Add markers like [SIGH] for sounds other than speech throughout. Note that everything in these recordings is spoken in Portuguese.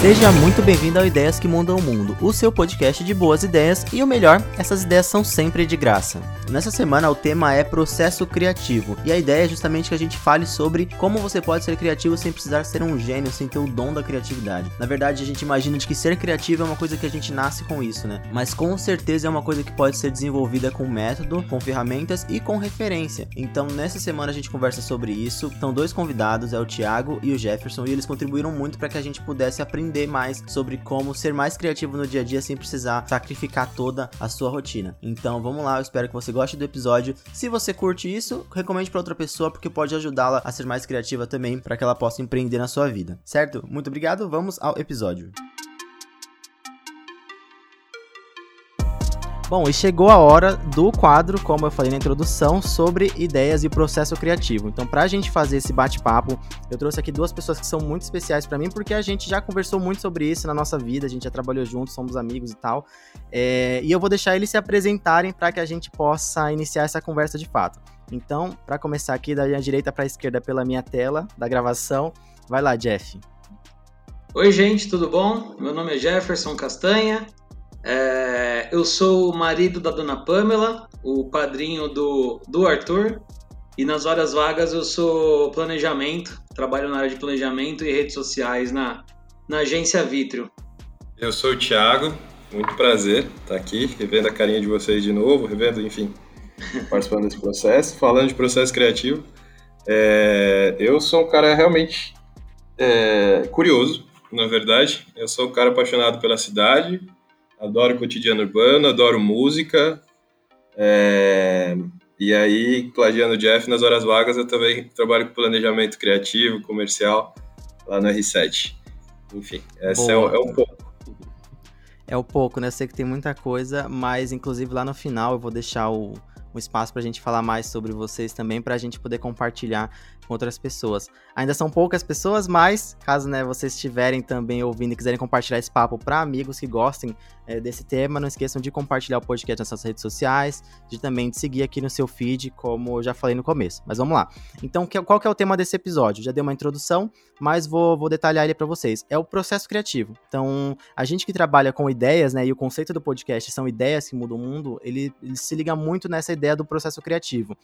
Seja muito bem-vindo ao Ideias que Mudam o Mundo, o seu podcast de boas ideias e o melhor, essas ideias são sempre de graça. Nessa semana o tema é processo criativo e a ideia é justamente que a gente fale sobre como você pode ser criativo sem precisar ser um gênio, sem ter o dom da criatividade. Na verdade, a gente imagina de que ser criativo é uma coisa que a gente nasce com isso, né? Mas com certeza é uma coisa que pode ser desenvolvida com método, com ferramentas e com referência. Então, nessa semana a gente conversa sobre isso. São dois convidados, é o Thiago e o Jefferson, e eles contribuíram muito para que a gente pudesse aprender mais sobre como ser mais criativo no dia a dia sem precisar sacrificar toda a sua rotina. Então vamos lá, eu espero que você goste do episódio. Se você curte isso, recomende para outra pessoa porque pode ajudá-la a ser mais criativa também para que ela possa empreender na sua vida. Certo? Muito obrigado, vamos ao episódio. Bom, e chegou a hora do quadro, como eu falei na introdução, sobre ideias e processo criativo. Então, para a gente fazer esse bate-papo, eu trouxe aqui duas pessoas que são muito especiais para mim, porque a gente já conversou muito sobre isso na nossa vida, a gente já trabalhou juntos, somos amigos e tal. É, e eu vou deixar eles se apresentarem para que a gente possa iniciar essa conversa de fato. Então, para começar aqui da minha direita para a esquerda pela minha tela da gravação, vai lá, Jeff. Oi, gente, tudo bom? Meu nome é Jefferson Castanha, é, eu sou o marido da dona Pamela, o padrinho do, do Arthur, e nas horas vagas eu sou planejamento, trabalho na área de planejamento e redes sociais na, na agência Vitrio. Eu sou o Thiago, muito prazer estar aqui, revendo a carinha de vocês de novo, revendo, enfim, [LAUGHS] participando desse processo. Falando de processo criativo, é, eu sou um cara realmente é, curioso, na verdade. Eu sou um cara apaixonado pela cidade, adoro cotidiano urbano, adoro música. É... E aí, plagiando o Jeff, nas horas vagas eu também trabalho com planejamento criativo, comercial, lá no R7. Enfim, essa é, é, um pouco. É um pouco, né? Eu sei que tem muita coisa, mas inclusive lá no final eu vou deixar o, um espaço para a gente falar mais sobre vocês também, para a gente poder compartilhar com outras pessoas. Ainda são poucas pessoas, mas caso né, vocês estiverem também ouvindo e quiserem compartilhar esse papo para amigos que gostem é, desse tema, não esqueçam de compartilhar o podcast nas suas redes sociais, de também de seguir aqui no seu feed, como eu já falei no começo. Mas vamos lá. Então, qual que é o tema desse episódio? Já dei uma introdução, mas vou, vou detalhar ele para vocês. É o processo criativo. Então, a gente que trabalha com ideias, né, e o conceito do podcast são ideias que mudam o mundo, ele, ele se liga muito nessa ideia do processo criativo.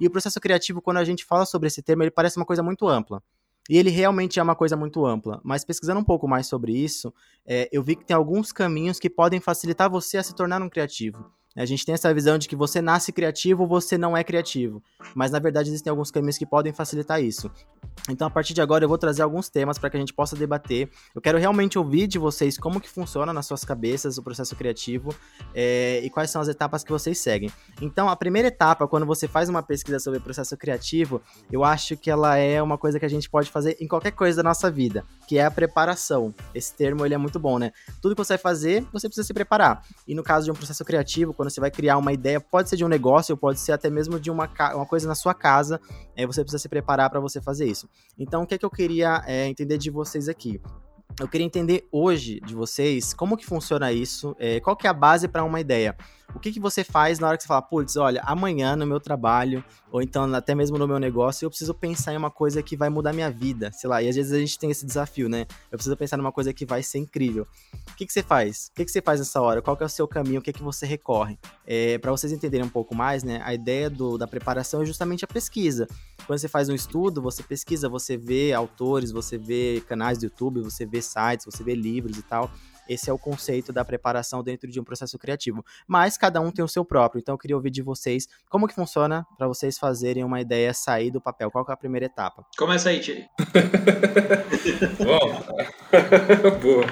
E o processo criativo, quando a gente fala sobre esse termo, ele parece uma coisa muito ampla. E ele realmente é uma coisa muito ampla. Mas pesquisando um pouco mais sobre isso, é, eu vi que tem alguns caminhos que podem facilitar você a se tornar um criativo. A gente tem essa visão de que você nasce criativo você não é criativo. Mas na verdade existem alguns caminhos que podem facilitar isso. Então a partir de agora eu vou trazer alguns temas para que a gente possa debater. Eu quero realmente ouvir de vocês como que funciona nas suas cabeças o processo criativo é, e quais são as etapas que vocês seguem. Então a primeira etapa, quando você faz uma pesquisa sobre o processo criativo, eu acho que ela é uma coisa que a gente pode fazer em qualquer coisa da nossa vida, que é a preparação. Esse termo ele é muito bom, né? Tudo que você vai fazer, você precisa se preparar. E no caso de um processo criativo, quando você vai criar uma ideia, pode ser de um negócio, pode ser até mesmo de uma, uma coisa na sua casa, é, você precisa se preparar para você fazer isso. Então, o que, é que eu queria é, entender de vocês aqui? Eu queria entender hoje de vocês como que funciona isso, é, qual que é a base para uma ideia. O que, que você faz na hora que você fala, putz, olha, amanhã no meu trabalho, ou então até mesmo no meu negócio, eu preciso pensar em uma coisa que vai mudar minha vida, sei lá, e às vezes a gente tem esse desafio, né? Eu preciso pensar numa coisa que vai ser incrível. O que, que você faz? O que, que você faz nessa hora? Qual que é o seu caminho? O que, que você recorre? É, para vocês entenderem um pouco mais, né? A ideia do, da preparação é justamente a pesquisa. Quando você faz um estudo, você pesquisa, você vê autores, você vê canais do YouTube, você vê sites, você vê livros e tal. Esse é o conceito da preparação dentro de um processo criativo. Mas cada um tem o seu próprio. Então eu queria ouvir de vocês como que funciona para vocês fazerem uma ideia sair do papel. Qual é a primeira etapa? Começa aí, Thierry. [LAUGHS] Bom, [LAUGHS] boa.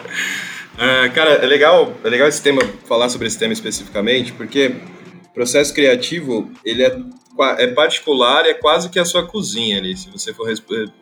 É, cara, é legal, é legal esse tema, falar sobre esse tema especificamente, porque o processo criativo, ele é, é particular, é quase que a sua cozinha ali. Se você for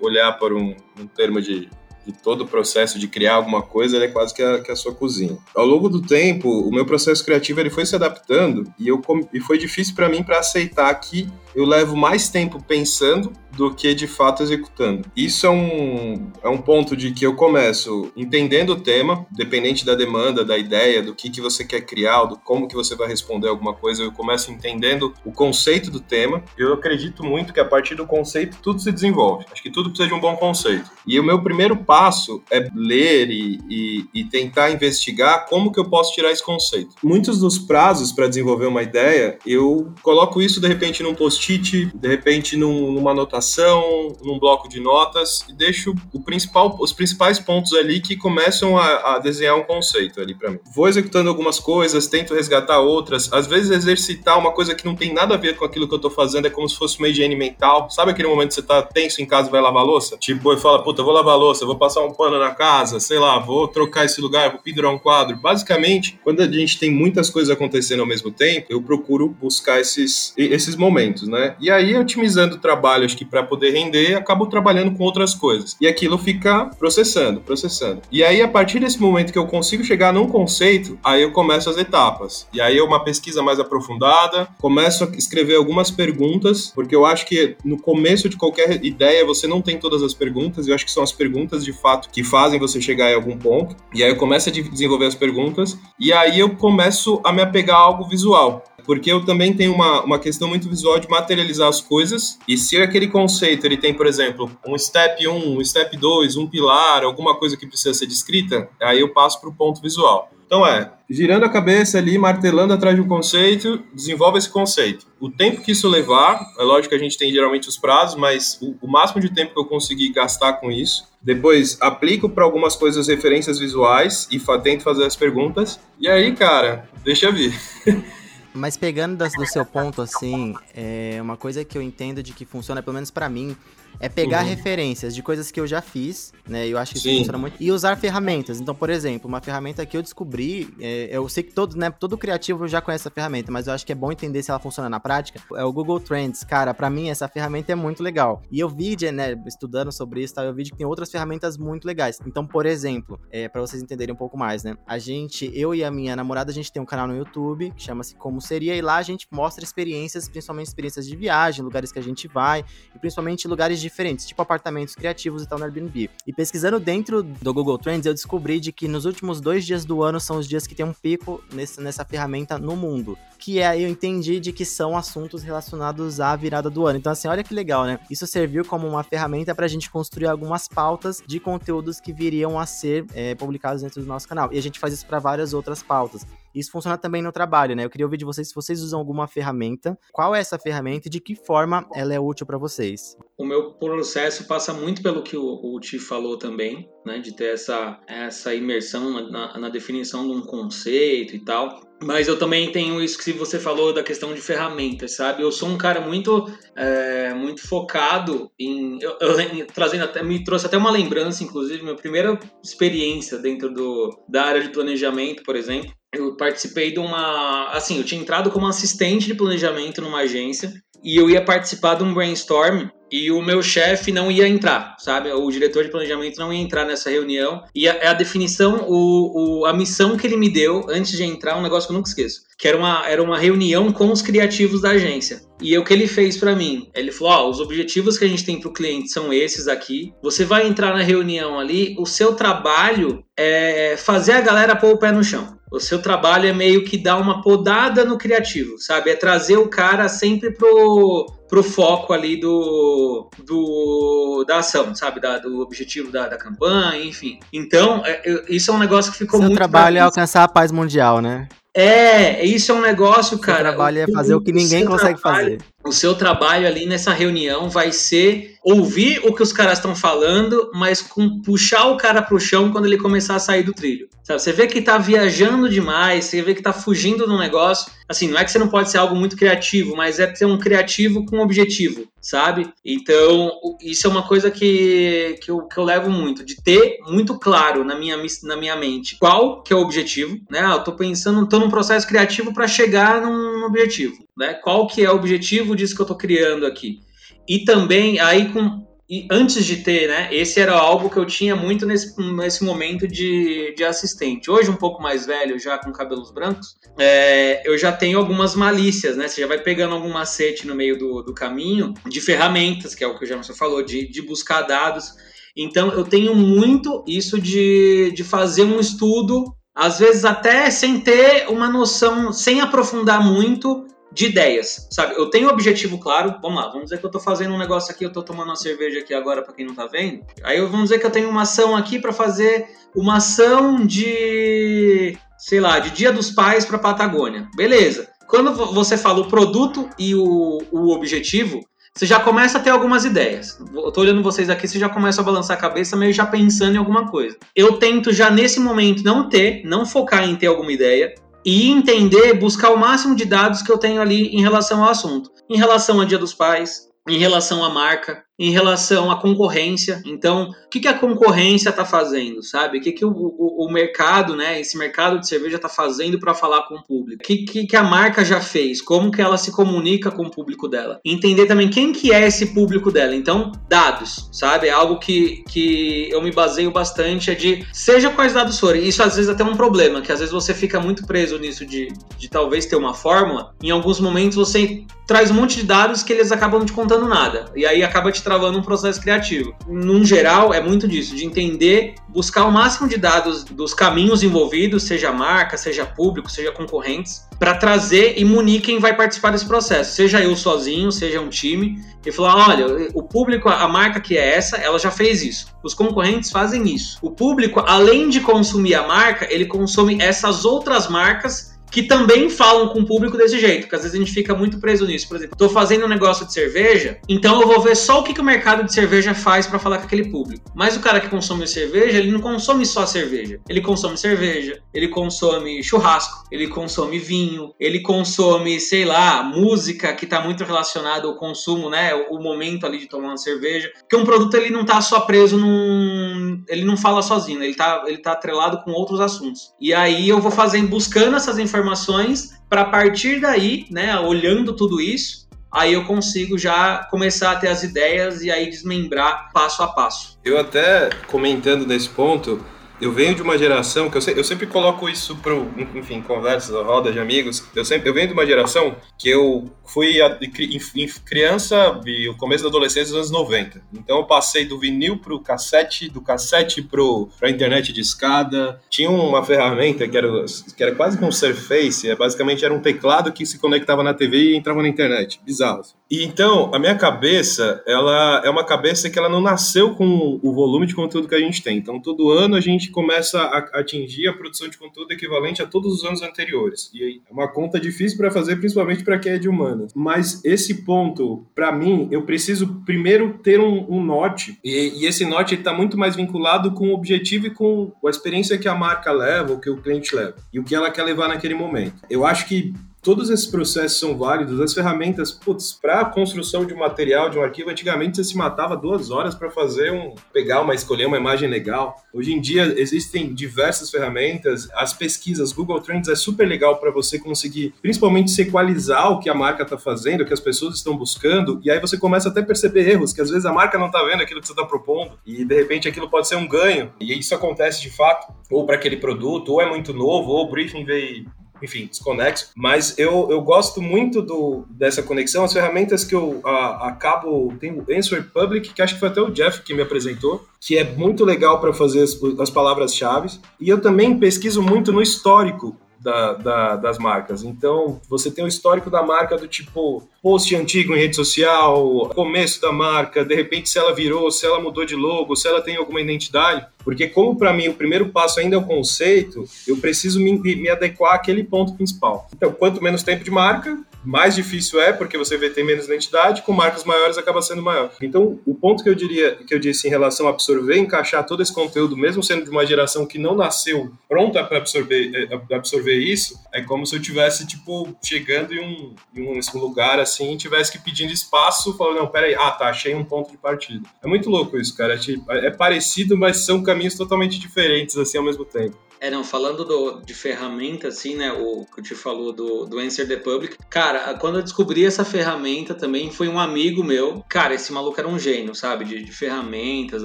olhar por um, um termo de de todo o processo de criar alguma coisa, é quase que a, que a, sua cozinha. Ao longo do tempo, o meu processo criativo ele foi se adaptando e, eu, e foi difícil para mim para aceitar que eu levo mais tempo pensando do que de fato executando. Isso é um, é um ponto de que eu começo entendendo o tema, dependente da demanda, da ideia, do que, que você quer criar, do como que você vai responder alguma coisa, eu começo entendendo o conceito do tema. Eu acredito muito que a partir do conceito tudo se desenvolve. Acho que tudo precisa de um bom conceito. E o meu primeiro passo é ler e, e, e tentar investigar como que eu posso tirar esse conceito. Muitos dos prazos para desenvolver uma ideia, eu coloco isso de repente num post-it, de repente num, numa anotação num bloco de notas e deixo o principal, os principais pontos ali que começam a, a desenhar um conceito ali para mim. Vou executando algumas coisas, tento resgatar outras, às vezes exercitar uma coisa que não tem nada a ver com aquilo que eu tô fazendo é como se fosse uma higiene mental. Sabe aquele momento que você tá tenso em casa e vai lavar louça? Tipo, eu falo, puta, vou lavar louça, vou passar um pano na casa, sei lá, vou trocar esse lugar, vou pendurar um quadro. Basicamente, quando a gente tem muitas coisas acontecendo ao mesmo tempo, eu procuro buscar esses, esses momentos, né? E aí, otimizando o trabalho, acho que para poder render, acabo trabalhando com outras coisas. E aquilo fica processando, processando. E aí, a partir desse momento que eu consigo chegar num conceito, aí eu começo as etapas. E aí é uma pesquisa mais aprofundada, começo a escrever algumas perguntas, porque eu acho que no começo de qualquer ideia você não tem todas as perguntas, eu acho que são as perguntas de fato que fazem você chegar em algum ponto. E aí eu começo a desenvolver as perguntas, e aí eu começo a me apegar a algo visual porque eu também tenho uma, uma questão muito visual de materializar as coisas, e se aquele conceito ele tem, por exemplo, um step 1, um step 2, um pilar, alguma coisa que precisa ser descrita, aí eu passo para o ponto visual. Então é, girando a cabeça ali, martelando atrás de um conceito, desenvolve esse conceito. O tempo que isso levar, é lógico que a gente tem geralmente os prazos, mas o, o máximo de tempo que eu conseguir gastar com isso. Depois aplico para algumas coisas referências visuais e fa tento fazer as perguntas. E aí, cara, deixa vir. [LAUGHS] Mas pegando das, do seu ponto, assim, é uma coisa que eu entendo de que funciona, pelo menos para mim, é pegar uhum. referências de coisas que eu já fiz, né? Eu acho que isso Sim. funciona muito. E usar ferramentas. Então, por exemplo, uma ferramenta que eu descobri, é, eu sei que todo, né, todo criativo já conhece essa ferramenta, mas eu acho que é bom entender se ela funciona na prática. É o Google Trends. Cara, para mim essa ferramenta é muito legal. E eu vi, né, estudando sobre isso, tá, eu vi que tem outras ferramentas muito legais. Então, por exemplo, é, para vocês entenderem um pouco mais, né? A gente, eu e a minha namorada, a gente tem um canal no YouTube que chama-se Como Seria, e lá a gente mostra experiências, principalmente experiências de viagem, lugares que a gente vai, e principalmente lugares diferentes, tipo apartamentos criativos e tal no Airbnb. E pesquisando dentro do Google Trends, eu descobri de que nos últimos dois dias do ano são os dias que tem um pico nesse, nessa ferramenta no mundo. Que é, eu entendi de que são assuntos relacionados à virada do ano. Então, assim, olha que legal, né? Isso serviu como uma ferramenta para a gente construir algumas pautas de conteúdos que viriam a ser é, publicados dentro do nosso canal. E a gente faz isso para várias outras pautas. Isso funciona também no trabalho, né? Eu queria ouvir de vocês se vocês usam alguma ferramenta, qual é essa ferramenta e de que forma ela é útil para vocês. O meu processo passa muito pelo que o, o Ti falou também, né? De ter essa, essa imersão na, na definição de um conceito e tal. Mas eu também tenho isso que você falou da questão de ferramentas, sabe? Eu sou um cara muito, é, muito focado em. Eu, eu, trazendo até, me trouxe até uma lembrança, inclusive, minha primeira experiência dentro do, da área de planejamento, por exemplo eu participei de uma. Assim, eu tinha entrado como assistente de planejamento numa agência e eu ia participar de um brainstorm e o meu chefe não ia entrar, sabe? O diretor de planejamento não ia entrar nessa reunião. E a, a definição, o, o, a missão que ele me deu antes de entrar, um negócio que eu nunca esqueço. Que era uma, era uma reunião com os criativos da agência. E o que ele fez para mim? Ele falou: Ó, oh, os objetivos que a gente tem para o cliente são esses aqui. Você vai entrar na reunião ali, o seu trabalho é fazer a galera pôr o pé no chão. O seu trabalho é meio que dar uma podada no criativo, sabe? É trazer o cara sempre pro, pro foco ali do, do da ação, sabe? Da, do objetivo da, da campanha, enfim. Então, é, isso é um negócio que ficou Seu muito. Seu trabalho é alcançar a paz mundial, né? É, isso é um negócio, cara. O trabalho é fazer o, o que ninguém consegue trabalho, fazer. O seu trabalho ali nessa reunião vai ser ouvir o que os caras estão falando, mas com puxar o cara pro chão quando ele começar a sair do trilho. Sabe? Você vê que tá viajando demais, você vê que tá fugindo do negócio. Assim, não é que você não pode ser algo muito criativo, mas é ter um criativo com objetivo, sabe? Então, isso é uma coisa que, que, eu, que eu levo muito, de ter muito claro na minha, na minha mente qual que é o objetivo, né? Ah, eu tô pensando, tô num processo criativo para chegar num objetivo, né? Qual que é o objetivo disso que eu tô criando aqui? E também, aí com e antes de ter, né? Esse era algo que eu tinha muito nesse, nesse momento de, de assistente. Hoje, um pouco mais velho, já com cabelos brancos, é, eu já tenho algumas malícias, né? Você já vai pegando algum macete no meio do, do caminho de ferramentas, que é o que o Jamerson falou, de, de buscar dados. Então, eu tenho muito isso de, de fazer um estudo, às vezes até sem ter uma noção, sem aprofundar muito de ideias, sabe? Eu tenho um objetivo claro, vamos lá, vamos dizer que eu tô fazendo um negócio aqui, eu tô tomando uma cerveja aqui agora para quem não tá vendo. Aí eu vamos dizer que eu tenho uma ação aqui para fazer uma ação de, sei lá, de Dia dos Pais para Patagônia. Beleza. Quando você fala o produto e o, o objetivo, você já começa a ter algumas ideias. Eu tô olhando vocês aqui, você já começa a balançar a cabeça, meio já pensando em alguma coisa. Eu tento já nesse momento não ter, não focar em ter alguma ideia e entender, buscar o máximo de dados que eu tenho ali em relação ao assunto. Em relação ao Dia dos Pais, em relação à marca, em relação à concorrência. Então, o que, que a concorrência está fazendo, sabe? O que, que o, o, o, mercado, né, esse mercado de cerveja está fazendo para falar com o público? O que, que, que, a marca já fez? Como que ela se comunica com o público dela? Entender também quem que é esse público dela. Então, dados, sabe? É algo que, que eu me baseio bastante, é de, seja quais dados forem, isso às vezes até é um problema, que às vezes você fica muito preso nisso de, de talvez ter uma fórmula, em alguns momentos você traz um monte de dados que eles acabam te contando nada, e aí acaba te travando um processo criativo. Num geral, é muito disso, de entender, buscar o máximo de dados dos caminhos envolvidos, seja marca, seja público, seja concorrentes, para trazer e munir quem vai participar desse processo. Seja eu sozinho, seja um time, e falar: olha, o público, a marca que é essa, ela já fez isso. Os concorrentes fazem isso. O público, além de consumir a marca, ele consome essas outras marcas que também falam com o público desse jeito, porque às vezes a gente fica muito preso nisso. Por exemplo, estou fazendo um negócio de cerveja, então eu vou ver só o que, que o mercado de cerveja faz para falar com aquele público. Mas o cara que consome cerveja, ele não consome só cerveja. Ele consome cerveja, ele consome churrasco, ele consome vinho, ele consome, sei lá, música que está muito relacionada ao consumo, né? O momento ali de tomar uma cerveja. Porque um produto ele não está só preso num. Ele não fala sozinho, ele está ele tá atrelado com outros assuntos. E aí eu vou fazendo, buscando essas informações informações para partir daí, né, olhando tudo isso, aí eu consigo já começar a ter as ideias e aí desmembrar passo a passo. Eu até comentando nesse ponto, eu venho de uma geração que eu, se, eu sempre coloco isso para, enfim, conversas, roda de amigos. Eu sempre eu venho de uma geração que eu fui a, em, criança e o começo da adolescência dos anos 90. Então eu passei do vinil pro cassete, do cassete pro pra internet de escada. Tinha uma ferramenta que era, que era quase como um Surface, é, basicamente era um teclado que se conectava na TV e entrava na internet. Bizarro. E então, a minha cabeça, ela é uma cabeça que ela não nasceu com o volume de conteúdo que a gente tem. Então, todo ano a gente começa a atingir a produção de conteúdo equivalente a todos os anos anteriores. E é uma conta difícil para fazer, principalmente para quem é de humanas. Mas esse ponto, para mim, eu preciso primeiro ter um, um norte. E, e, esse norte está muito mais vinculado com o objetivo e com a experiência que a marca leva, o que o cliente leva. E o que ela quer levar naquele momento. Eu acho que todos esses processos são válidos. As ferramentas, putz, para a construção de um material, de um arquivo, antigamente você se matava duas horas para fazer um, pegar uma, escolher uma imagem legal. Hoje em dia existem diversas ferramentas. As pesquisas, Google Trends é super legal para você conseguir, principalmente, se equalizar o que a marca está fazendo, o que as pessoas estão buscando. E aí você começa até a perceber erros, que às vezes a marca não está vendo aquilo que você está propondo e de repente aquilo pode ser um ganho. E isso acontece de fato, ou para aquele produto, ou é muito novo, ou o briefing veio enfim, desconexo. Mas eu, eu gosto muito do, dessa conexão. As ferramentas que eu a, acabo. Tem o Answer Public, que acho que foi até o Jeff que me apresentou, que é muito legal para fazer as, as palavras-chave. E eu também pesquiso muito no histórico da, da, das marcas. Então, você tem o histórico da marca do tipo post antigo em rede social, começo da marca, de repente se ela virou, se ela mudou de logo, se ela tem alguma identidade. Porque como para mim o primeiro passo ainda é o conceito, eu preciso me, me adequar àquele ponto principal. Então, quanto menos tempo de marca, mais difícil é, porque você vê tem menos identidade, com marcas maiores acaba sendo maior. Então, o ponto que eu diria, que eu disse em relação a absorver, encaixar todo esse conteúdo, mesmo sendo de uma geração que não nasceu pronta para absorver, eh, absorver isso, é como se eu tivesse tipo chegando em um, em um lugar assim, tivesse que pedindo espaço, falando, não, peraí, ah, tá, achei um ponto de partida. É muito louco isso, cara. É, tipo, é parecido, mas são caminhos totalmente diferentes assim ao mesmo tempo. É, não, falando do, de ferramenta, assim, né, o que eu te falou do, do Answer the Public, cara, quando eu descobri essa ferramenta também, foi um amigo meu. Cara, esse maluco era um gênio, sabe? De, de ferramentas,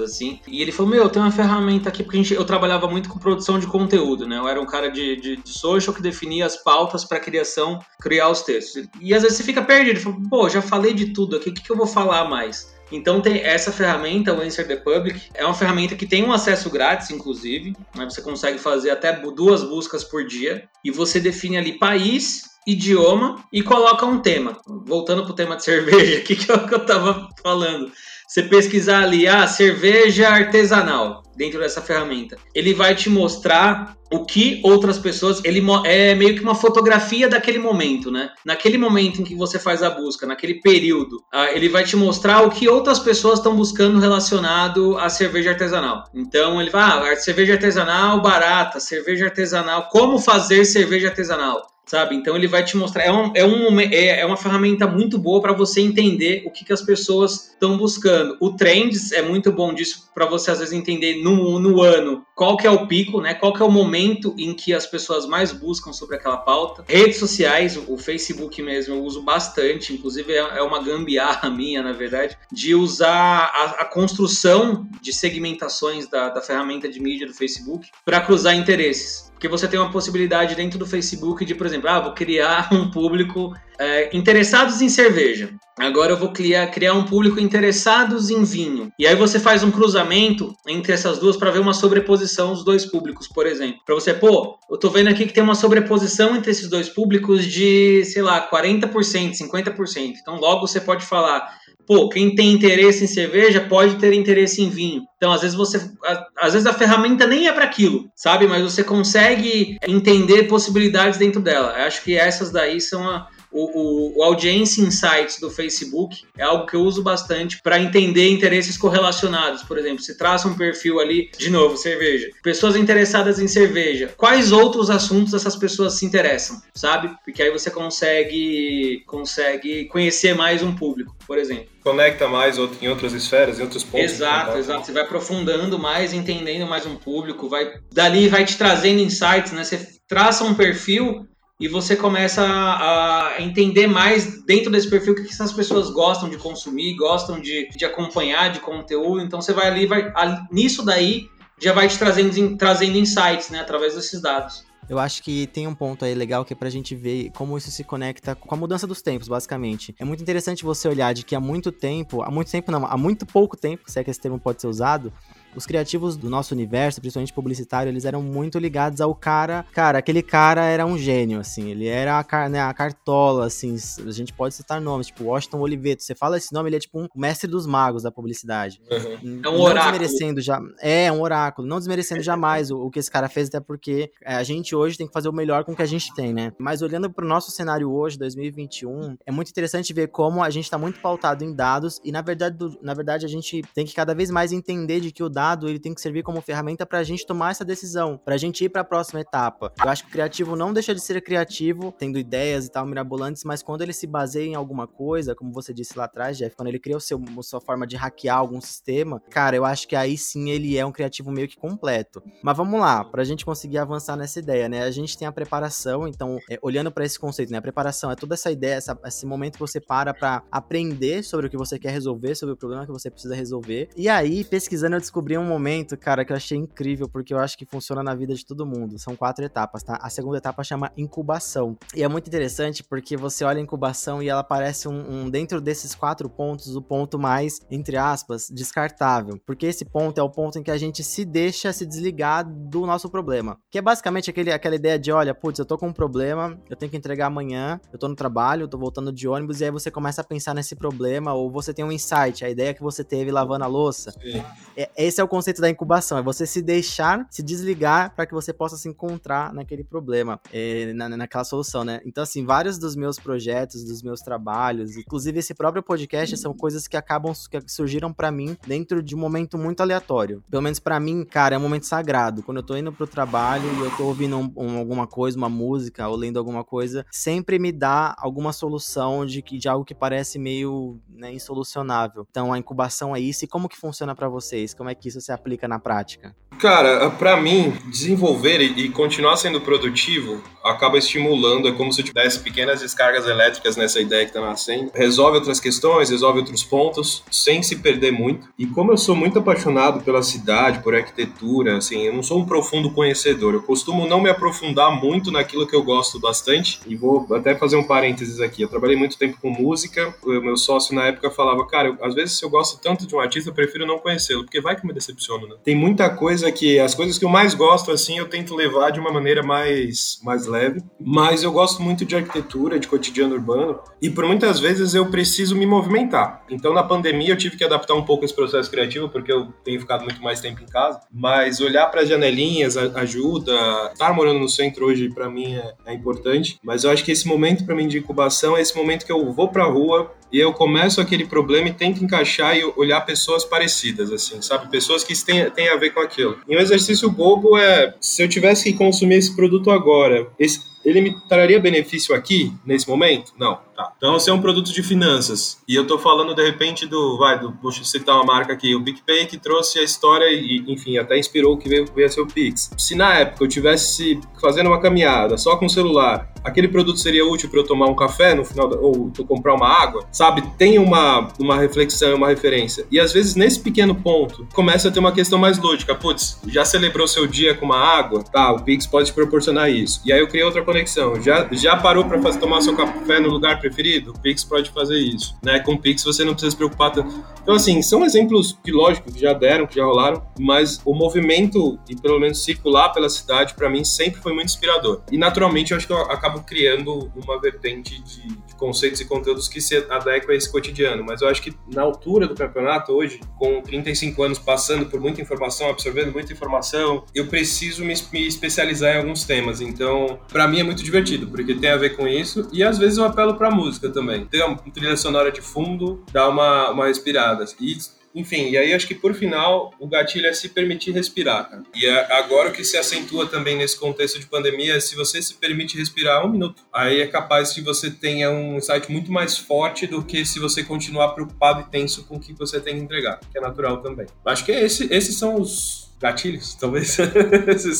assim. E ele falou: Meu, tem uma ferramenta aqui, porque gente, eu trabalhava muito com produção de conteúdo, né? Eu era um cara de, de, de social que definia as pautas para criação, criar os textos. E às vezes você fica perdido. Fala, Pô, já falei de tudo aqui, o que, que eu vou falar mais? Então tem essa ferramenta, o Answer the Public, é uma ferramenta que tem um acesso grátis, inclusive, né? você consegue fazer até duas buscas por dia e você define ali país, idioma e coloca um tema. Voltando para o tema de [LAUGHS] cerveja, aqui que é que eu estava falando. Você pesquisar ali, ah, cerveja artesanal dentro dessa ferramenta. Ele vai te mostrar o que outras pessoas. Ele é meio que uma fotografia daquele momento, né? Naquele momento em que você faz a busca, naquele período, uh, ele vai te mostrar o que outras pessoas estão buscando relacionado à cerveja artesanal. Então ele vai, ah, cerveja artesanal barata, cerveja artesanal, como fazer cerveja artesanal sabe? Então ele vai te mostrar. É, um, é, um, é, é uma ferramenta muito boa para você entender o que, que as pessoas estão buscando. O Trends é muito bom disso para você às vezes entender no, no ano qual que é o pico, né? Qual que é o momento em que as pessoas mais buscam sobre aquela pauta. Redes sociais, o Facebook mesmo eu uso bastante, inclusive é, é uma gambiarra [LAUGHS] minha, na verdade, de usar a, a construção de segmentações da, da ferramenta de mídia do Facebook para cruzar interesses. Porque você tem uma possibilidade dentro do Facebook de, por exemplo, ah, vou criar [LAUGHS] um público é, interessados em cerveja. Agora eu vou criar, criar um público interessados em vinho. E aí você faz um cruzamento entre essas duas para ver uma sobreposição dos dois públicos, por exemplo. Para você, pô, eu tô vendo aqui que tem uma sobreposição entre esses dois públicos de, sei lá, 40%, 50%. Então logo você pode falar, pô, quem tem interesse em cerveja pode ter interesse em vinho. Então, às vezes você, às vezes a ferramenta nem é para aquilo, sabe? Mas você consegue entender possibilidades dentro dela. Eu acho que essas daí são a, o, o, o Audience Insights do Facebook é algo que eu uso bastante para entender interesses correlacionados. Por exemplo, se traça um perfil ali, de novo, cerveja. Pessoas interessadas em cerveja. Quais outros assuntos essas pessoas se interessam, sabe? Porque aí você consegue, consegue conhecer mais um público, por exemplo conecta mais em outras esferas, em outros pontos. Exato, exato. Você vai aprofundando mais, entendendo mais um público, vai dali vai te trazendo insights, né? Você traça um perfil e você começa a entender mais dentro desse perfil o que essas pessoas gostam de consumir, gostam de, de acompanhar de conteúdo. Então você vai ali, vai nisso daí já vai te trazendo, trazendo insights, né, através desses dados. Eu acho que tem um ponto aí legal que é pra gente ver como isso se conecta com a mudança dos tempos, basicamente. É muito interessante você olhar de que há muito tempo, há muito tempo não, há muito pouco tempo, se é que esse termo pode ser usado, os criativos do nosso universo, principalmente publicitário, eles eram muito ligados ao cara. Cara, aquele cara era um gênio, assim. Ele era a, né, a cartola, assim. A gente pode citar nomes, tipo Washington Oliveto. Você fala esse nome, ele é tipo um mestre dos magos da publicidade. Uhum. É um oráculo. Não desmerecendo já. É, um oráculo. Não desmerecendo jamais o, o, que esse cara fez, até porque é, a gente hoje tem que fazer o melhor com o que a gente tem, né? Mas olhando pro nosso cenário hoje, 2021, é muito interessante ver como a gente tá muito pautado em dados e, na verdade, do, na verdade, a gente tem que cada vez mais entender de que o dado dado ele tem que servir como ferramenta para a gente tomar essa decisão, para a gente ir para a próxima etapa. Eu acho que o criativo não deixa de ser criativo, tendo ideias e tal mirabolantes, mas quando ele se baseia em alguma coisa, como você disse lá atrás, Jeff, quando ele cria o seu, a sua forma de hackear algum sistema, cara, eu acho que aí sim ele é um criativo meio que completo. Mas vamos lá, para a gente conseguir avançar nessa ideia, né? A gente tem a preparação, então, é, olhando para esse conceito, né? A preparação é toda essa ideia, essa, esse momento que você para para aprender sobre o que você quer resolver, sobre o problema que você precisa resolver. E aí, pesquisando, eu descobri um momento, cara, que eu achei incrível, porque eu acho que funciona na vida de todo mundo. São quatro etapas, tá? A segunda etapa chama incubação. E é muito interessante porque você olha a incubação e ela parece um, um dentro desses quatro pontos, o ponto mais, entre aspas, descartável. Porque esse ponto é o ponto em que a gente se deixa se desligar do nosso problema. Que é basicamente aquele, aquela ideia de, olha, putz, eu tô com um problema, eu tenho que entregar amanhã, eu tô no trabalho, eu tô voltando de ônibus, e aí você começa a pensar nesse problema, ou você tem um insight, a ideia que você teve lavando a louça. É, esse é o conceito da incubação, é você se deixar, se desligar para que você possa se encontrar naquele problema, é, na, naquela solução, né? Então, assim, vários dos meus projetos, dos meus trabalhos, inclusive esse próprio podcast, são coisas que acabam, que surgiram para mim dentro de um momento muito aleatório. Pelo menos para mim, cara, é um momento sagrado. Quando eu tô indo pro trabalho e eu tô ouvindo um, um, alguma coisa, uma música, ou lendo alguma coisa, sempre me dá alguma solução de, de algo que parece meio né, insolucionável. Então, a incubação é isso. E como que funciona para vocês? Como é que isso se aplica na prática? Cara, para mim, desenvolver e continuar sendo produtivo acaba estimulando, é como se eu tivesse pequenas descargas elétricas nessa ideia que tá nascendo. Resolve outras questões, resolve outros pontos, sem se perder muito. E como eu sou muito apaixonado pela cidade, por arquitetura, assim, eu não sou um profundo conhecedor. Eu costumo não me aprofundar muito naquilo que eu gosto bastante. E vou até fazer um parênteses aqui. Eu trabalhei muito tempo com música. O meu sócio na época falava, cara, eu, às vezes se eu gosto tanto de um artista, eu prefiro não conhecê-lo, porque vai que decepciono, né? Tem muita coisa que, as coisas que eu mais gosto, assim, eu tento levar de uma maneira mais, mais leve, mas eu gosto muito de arquitetura, de cotidiano urbano, e por muitas vezes eu preciso me movimentar. Então, na pandemia, eu tive que adaptar um pouco esse processo criativo, porque eu tenho ficado muito mais tempo em casa, mas olhar para as janelinhas ajuda. Estar morando no centro hoje, para mim, é, é, importante, mas eu acho que esse momento para mim de incubação é esse momento que eu vou para a rua, e eu começo aquele problema e tento encaixar e olhar pessoas parecidas, assim, sabe? Pessoas que têm, têm a ver com aquilo. E um exercício bobo é, se eu tivesse que consumir esse produto agora, esse, ele me traria benefício aqui, nesse momento? Não. Tá. Então, você é um produto de finanças. E eu tô falando, de repente, do. Vai, do, vou citar uma marca aqui, o PicPay, que trouxe a história e, enfim, até inspirou o que veio, veio a ser o Pix. Se na época eu tivesse fazendo uma caminhada só com o celular, aquele produto seria útil para eu tomar um café no final, da, ou comprar uma água, sabe? Tem uma, uma reflexão, uma referência. E às vezes, nesse pequeno ponto, começa a ter uma questão mais lógica. Putz, já celebrou seu dia com uma água? Tá, o Pix pode te proporcionar isso. E aí eu criei outra conexão. Já, já parou para tomar seu café no lugar preferido, o Pix pode fazer isso. Né? Com o Pix você não precisa se preocupar tanto. Então, assim, são exemplos que, lógico, que já deram, que já rolaram, mas o movimento, e pelo menos circular pela cidade, para mim, sempre foi muito inspirador. E, naturalmente, eu acho que eu acabo criando uma vertente de, de conceitos e conteúdos que se adequam a esse cotidiano. Mas eu acho que, na altura do campeonato, hoje, com 35 anos passando por muita informação, absorvendo muita informação, eu preciso me, me especializar em alguns temas. Então, para mim é muito divertido, porque tem a ver com isso. E, às vezes, eu apelo pra música também. Tem uma trilha sonora de fundo, dá uma, uma respirada. E, enfim, e aí acho que por final o gatilho é se permitir respirar, cara. E é agora o que se acentua também nesse contexto de pandemia é se você se permite respirar um minuto, aí é capaz que você tenha um insight muito mais forte do que se você continuar preocupado e tenso com o que você tem que entregar, que é natural também. Acho que é esse, esses são os Gatilhos, talvez.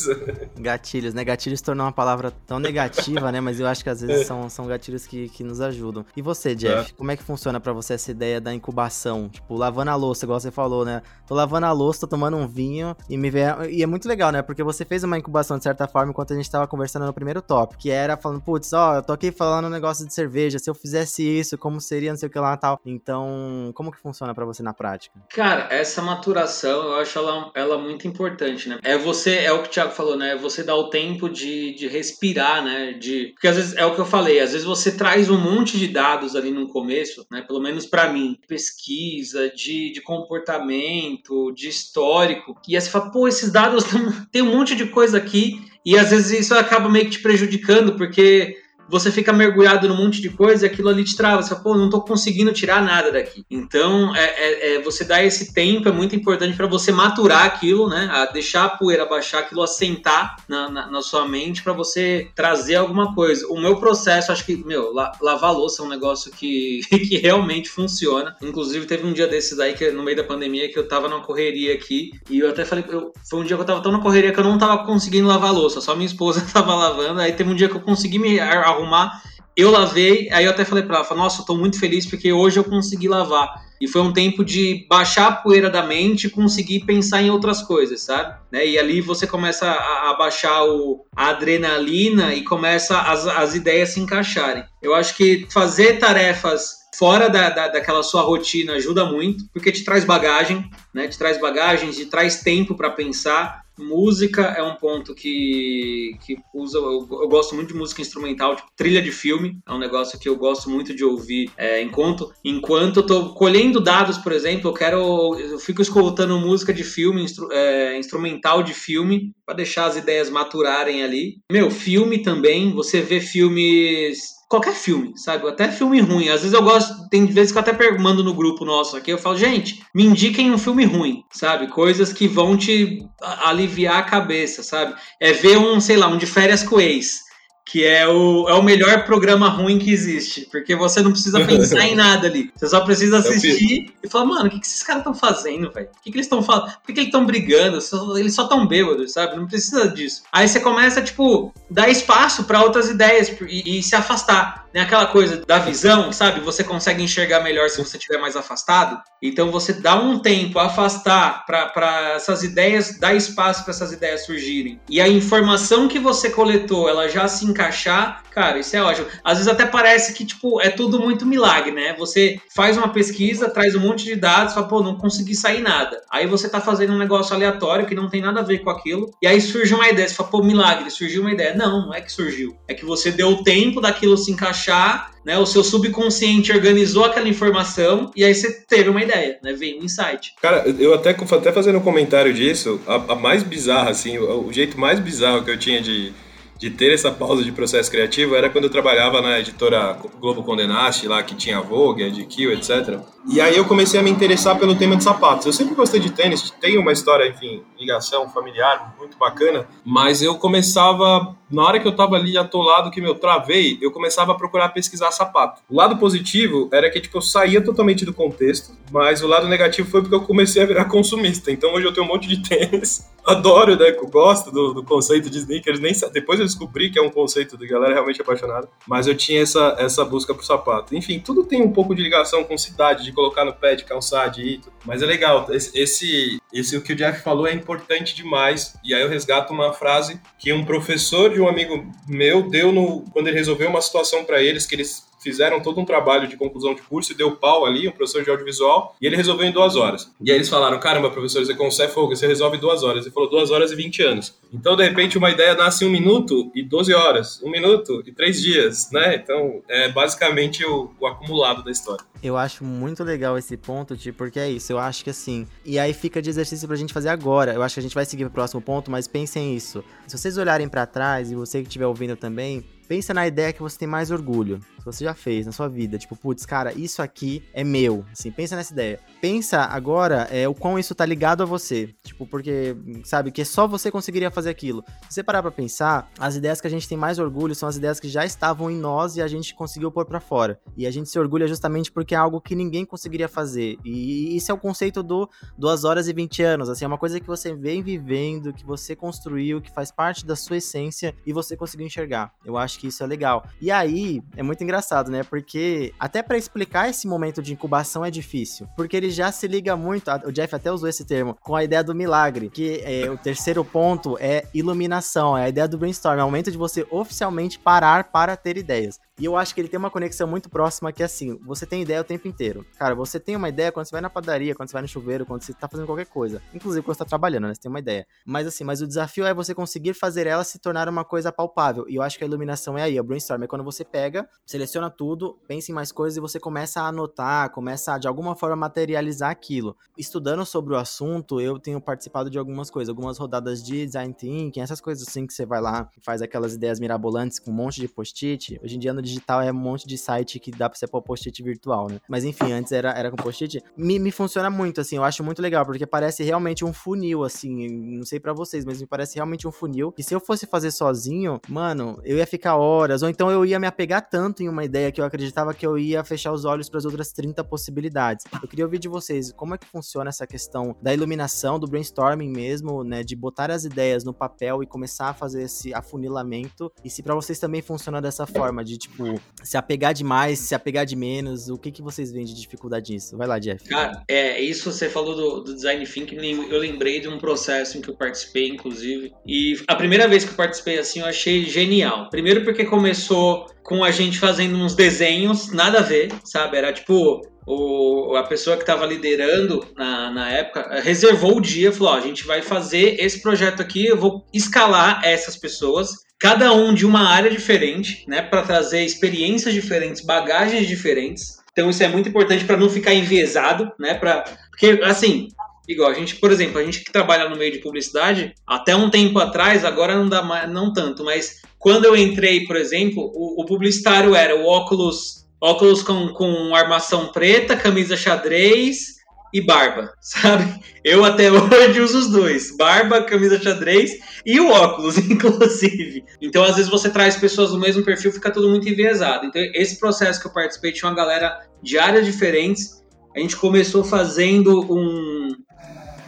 [LAUGHS] gatilhos, né? Gatilhos tornou uma palavra tão negativa, né? Mas eu acho que às vezes são, são gatilhos que, que nos ajudam. E você, Jeff, é. como é que funciona para você essa ideia da incubação? Tipo, lavando a louça, igual você falou, né? Tô lavando a louça, tô tomando um vinho e me vê. E é muito legal, né? Porque você fez uma incubação de certa forma enquanto a gente tava conversando no primeiro top, que era falando, putz, ó, eu tô aqui falando um negócio de cerveja, se eu fizesse isso, como seria, não sei o que lá e tal. Então, como que funciona para você na prática? Cara, essa maturação, eu acho ela, ela muito importante, né? É você, é o que o Thiago falou, né? É você dar o tempo de, de respirar, né? De, porque às vezes é o que eu falei, às vezes você traz um monte de dados ali no começo, né? Pelo menos para mim, pesquisa, de, de comportamento, de histórico, e aí você fala, pô, esses dados [LAUGHS] tem um monte de coisa aqui, e às vezes isso acaba meio que te prejudicando, porque você fica mergulhado num monte de coisa e aquilo ali te trava. Você fala, pô, não tô conseguindo tirar nada daqui. Então, é, é, é você dar esse tempo é muito importante para você maturar aquilo, né? A deixar a poeira baixar, aquilo assentar na, na, na sua mente para você trazer alguma coisa. O meu processo, acho que, meu, la, lavar louça é um negócio que, [LAUGHS] que realmente funciona. Inclusive, teve um dia desses aí, que no meio da pandemia, que eu tava numa correria aqui e eu até falei, eu, foi um dia que eu tava tão na correria que eu não tava conseguindo lavar louça, só minha esposa [LAUGHS] tava lavando. Aí teve um dia que eu consegui me arrumar. Eu lavei, aí eu até falei para ela, nossa, eu tô muito feliz porque hoje eu consegui lavar. E foi um tempo de baixar a poeira da mente e conseguir pensar em outras coisas, sabe? Né? E ali você começa a, a baixar o, a adrenalina e começa as, as ideias se encaixarem. Eu acho que fazer tarefas fora da, da, daquela sua rotina ajuda muito, porque te traz bagagem, né? Te traz bagagem, te traz tempo para pensar. Música é um ponto que, que usa. Eu, eu, gosto muito de música instrumental, tipo, trilha de filme. É um negócio que eu gosto muito de ouvir é, enquanto, enquanto eu tô colhendo dados, por exemplo. Eu quero. Eu fico escutando música de filme, instru, é, instrumental de filme, para deixar as ideias maturarem ali. Meu, filme também. Você vê filmes qualquer filme, sabe? Até filme ruim. Às vezes eu gosto, tem vezes que eu até mando no grupo nosso aqui, eu falo, gente, me indiquem um filme ruim, sabe? Coisas que vão te aliviar a cabeça, sabe? É ver um, sei lá, um de férias com ex. Que é o, é o melhor programa ruim que existe, porque você não precisa pensar em [LAUGHS] nada ali. Você só precisa assistir e falar, mano, o que, que esses caras estão fazendo, velho? O que, que eles estão falando? Por que, que eles estão brigando? Eles só estão bêbados, sabe? Não precisa disso. Aí você começa, tipo, dar espaço para outras ideias e, e se afastar. Tem aquela coisa da visão, sabe? Você consegue enxergar melhor se você estiver mais afastado. Então você dá um tempo, afastar para essas ideias, dar espaço para essas ideias surgirem. E a informação que você coletou, ela já se encaixar, cara, isso é ótimo. Às vezes até parece que, tipo, é tudo muito milagre, né? Você faz uma pesquisa, traz um monte de dados, fala, pô, não consegui sair nada. Aí você tá fazendo um negócio aleatório que não tem nada a ver com aquilo. E aí surge uma ideia, você fala, pô, milagre, surgiu uma ideia. Não, não é que surgiu. É que você deu o tempo daquilo se encaixar achar, né? O seu subconsciente organizou aquela informação e aí você teve uma ideia, né? Veio um insight. Cara, eu até, até fazendo um comentário disso, a, a mais bizarra, assim, o, o jeito mais bizarro que eu tinha de de ter essa pausa de processo criativo era quando eu trabalhava na editora Globo Condenaste, lá que tinha Vogue, GQ, etc. E aí eu comecei a me interessar pelo tema de sapatos. Eu sempre gostei de tênis, tenho uma história, enfim, ligação familiar muito bacana, mas eu começava, na hora que eu tava ali atolado, que meu travei, eu começava a procurar pesquisar sapato. O lado positivo era que, tipo, eu saía totalmente do contexto, mas o lado negativo foi porque eu comecei a virar consumista. Então hoje eu tenho um monte de [LAUGHS] tênis, adoro, né, gosto do, do conceito de sneakers, nem depois eu descobri que é um conceito de galera realmente apaixonada, mas eu tinha essa, essa busca por sapato. Enfim, tudo tem um pouco de ligação com cidade, de colocar no pé, de calçar, de ir. Mas é legal, esse, esse, o que o Jeff falou é importante demais. E aí eu resgato uma frase que um professor de um amigo meu deu no, quando ele resolveu uma situação para eles que eles fizeram todo um trabalho de conclusão de curso e deu pau ali, um professor de audiovisual, e ele resolveu em duas horas. E aí eles falaram: caramba, professor, você consegue fogo, você resolve duas horas. Ele falou duas horas e vinte anos. Então, de repente, uma ideia nasce em um minuto e doze horas, um minuto e três dias, né? Então, é basicamente o, o acumulado da história. Eu acho muito legal esse ponto, tipo, porque é isso, eu acho que assim. E aí fica de exercício pra gente fazer agora. Eu acho que a gente vai seguir pro próximo ponto, mas pensem nisso. Se vocês olharem para trás e você que estiver ouvindo também, pensa na ideia que você tem mais orgulho, que você já fez na sua vida. Tipo, putz, cara, isso aqui é meu. Assim, pensa nessa ideia. Pensa agora é, o quão isso tá ligado a você. Tipo, porque, sabe, que só você conseguiria fazer aquilo. Se você parar pra pensar, as ideias que a gente tem mais orgulho são as ideias que já estavam em nós e a gente conseguiu pôr para fora. E a gente se orgulha justamente porque é algo que ninguém conseguiria fazer. E isso é o conceito do 2 horas e 20 anos. Assim, é uma coisa que você vem vivendo, que você construiu, que faz parte da sua essência e você conseguiu enxergar. Eu acho que isso é legal. E aí, é muito engraçado, né? Porque até para explicar esse momento de incubação é difícil. Porque ele já se liga muito, o Jeff até usou esse termo, com a ideia do milagre. Que é, o terceiro ponto é iluminação, é a ideia do brainstorm. É o momento de você oficialmente parar para ter ideias. E eu acho que ele tem uma conexão muito próxima que é assim, você tem ideia o tempo inteiro. Cara, você tem uma ideia quando você vai na padaria, quando você vai no chuveiro, quando você tá fazendo qualquer coisa. Inclusive quando você tá trabalhando, né? Você tem uma ideia. Mas assim, mas o desafio é você conseguir fazer ela se tornar uma coisa palpável. E eu acho que a iluminação é aí, a brainstorm é quando você pega, seleciona tudo, pensa em mais coisas e você começa a anotar, começa a de alguma forma materializar aquilo. Estudando sobre o assunto, eu tenho participado de algumas coisas, algumas rodadas de design thinking, essas coisas assim que você vai lá, faz aquelas ideias mirabolantes com um monte de post-it. Hoje em dia no digital é um monte de site que dá pra você pôr post-it virtual, né? Mas enfim, antes era, era com post-it. Me, me funciona muito, assim, eu acho muito legal, porque parece realmente um funil, assim, não sei para vocês, mas me parece realmente um funil. E se eu fosse fazer sozinho, mano, eu ia ficar horas, ou então eu ia me apegar tanto em uma ideia que eu acreditava que eu ia fechar os olhos para as outras 30 possibilidades. Eu queria ouvir de vocês como é que funciona essa questão da iluminação, do brainstorming mesmo, né, de botar as ideias no papel e começar a fazer esse afunilamento. E se para vocês também funciona dessa forma, de tipo, se apegar demais, se apegar de menos, o que, que vocês veem de dificuldade nisso? Vai lá, Jeff. Cara, é, isso você falou do, do design thinking, eu lembrei de um processo em que eu participei, inclusive, e a primeira vez que eu participei assim, eu achei genial. Primeiro porque começou com a gente fazendo uns desenhos, nada a ver, sabe? Era tipo, o, a pessoa que estava liderando na, na época reservou o dia, falou: ó, a gente vai fazer esse projeto aqui, eu vou escalar essas pessoas cada um de uma área diferente, né, para trazer experiências diferentes, bagagens diferentes. Então isso é muito importante para não ficar enviesado, né, para porque assim, igual a gente, por exemplo, a gente que trabalha no meio de publicidade, até um tempo atrás, agora não dá mais, não tanto, mas quando eu entrei, por exemplo, o, o publicitário era o óculos óculos com, com armação preta, camisa xadrez e barba, [LAUGHS] sabe? Eu até [LAUGHS] hoje uso os dois: barba, camisa xadrez e o óculos, [LAUGHS] inclusive. Então, às vezes, você traz pessoas do mesmo perfil, fica tudo muito enviesado. Então, esse processo que eu participei tinha uma galera de áreas diferentes. A gente começou fazendo um.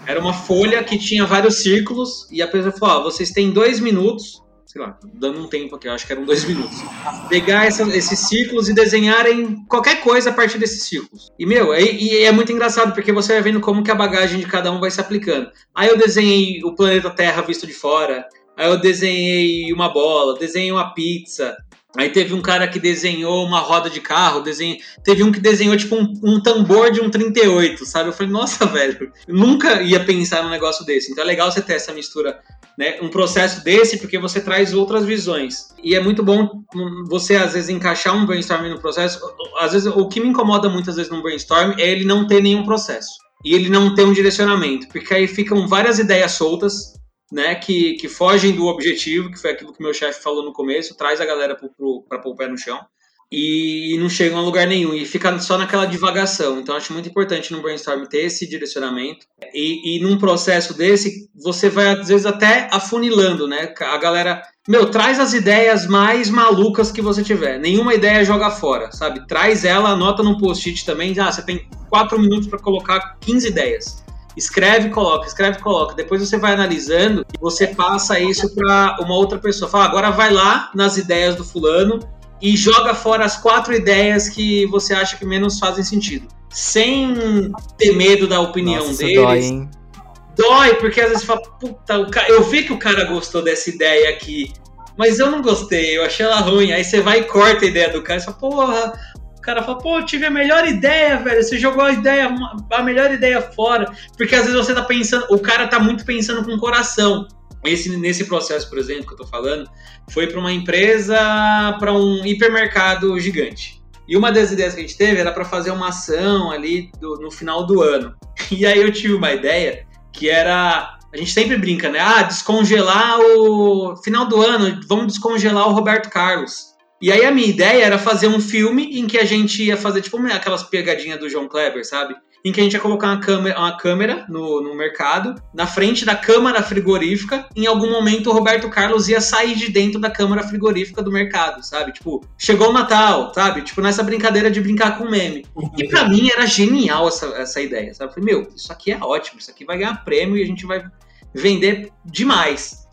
Era uma folha que tinha vários círculos, e a pessoa falou: oh, vocês têm dois minutos sei lá, dando um tempo aqui, eu acho que eram dois [LAUGHS] minutos. Pegar essa, esses círculos e desenharem qualquer coisa a partir desses círculos. E, meu, é, e é muito engraçado, porque você vai vendo como que a bagagem de cada um vai se aplicando. Aí eu desenhei o planeta Terra visto de fora, aí eu desenhei uma bola, desenhei uma pizza, Aí teve um cara que desenhou uma roda de carro, desenho... teve um que desenhou tipo um, um, tambor de um 38, sabe? Eu falei, nossa, [LAUGHS] velho, nunca ia pensar num negócio desse. Então é legal você ter essa mistura, né? Um processo desse, porque você traz outras visões. E é muito bom você, às vezes, encaixar um brainstorming no processo. Às vezes, o que me incomoda muitas vezes no brainstorm é ele não ter nenhum processo. E ele não ter um direcionamento, porque aí ficam várias ideias soltas, né, que, que fogem do objetivo, que foi aquilo que meu chefe falou no começo, traz a galera para pôr o pé no chão e, não chegam a lugar nenhum e fica só naquela divagação. Então acho muito importante no brainstorm ter esse direcionamento e, e num processo desse você vai às vezes até afunilando, né? A galera, meu, traz as ideias mais malucas que você tiver. Nenhuma ideia joga fora, sabe? Traz ela, anota num post-it também. Ah, você tem quatro minutos para colocar 15 ideias escreve, coloca, escreve, coloca. Depois você vai analisando e você passa isso para uma outra pessoa. Fala, agora vai lá nas ideias do fulano e joga fora as quatro ideias que você acha que menos fazem sentido. Sem ter medo da opinião Nossa, deles. Dói, hein? dói, porque às vezes fala, puta, o cara, eu vi que o cara gostou dessa ideia aqui, mas eu não gostei, eu achei ela ruim. Aí você vai e corta a ideia do cara e fala, porra, cara fala, pô, eu tive a melhor ideia, velho. Você jogou a ideia, a melhor ideia fora. Porque às vezes você tá pensando, o cara tá muito pensando com o coração. Esse, nesse processo, por exemplo, que eu tô falando, foi para uma empresa, para um hipermercado gigante. E uma das ideias que a gente teve era para fazer uma ação ali do, no final do ano. [LAUGHS] E aí eu tive uma ideia que era. A gente sempre brinca, né? Ah, descongelar o. Final do ano, vamos descongelar o Roberto Carlos. E aí a minha ideia era fazer um filme em que a gente ia fazer tipo aquelas pegadinhas do João Kleber, sabe? Em que a gente ia colocar uma câmera, uma câmera no, no mercado, na frente da câmara frigorífica. Em algum momento o Roberto Carlos ia sair de dentro da câmara frigorífica do mercado, sabe? Tipo, chegou o Natal, sabe? Tipo, nessa brincadeira de brincar com meme. E para mim era genial essa, essa ideia, sabe? Eu falei, meu, isso aqui é ótimo, isso aqui vai ganhar prêmio e a gente vai vender demais.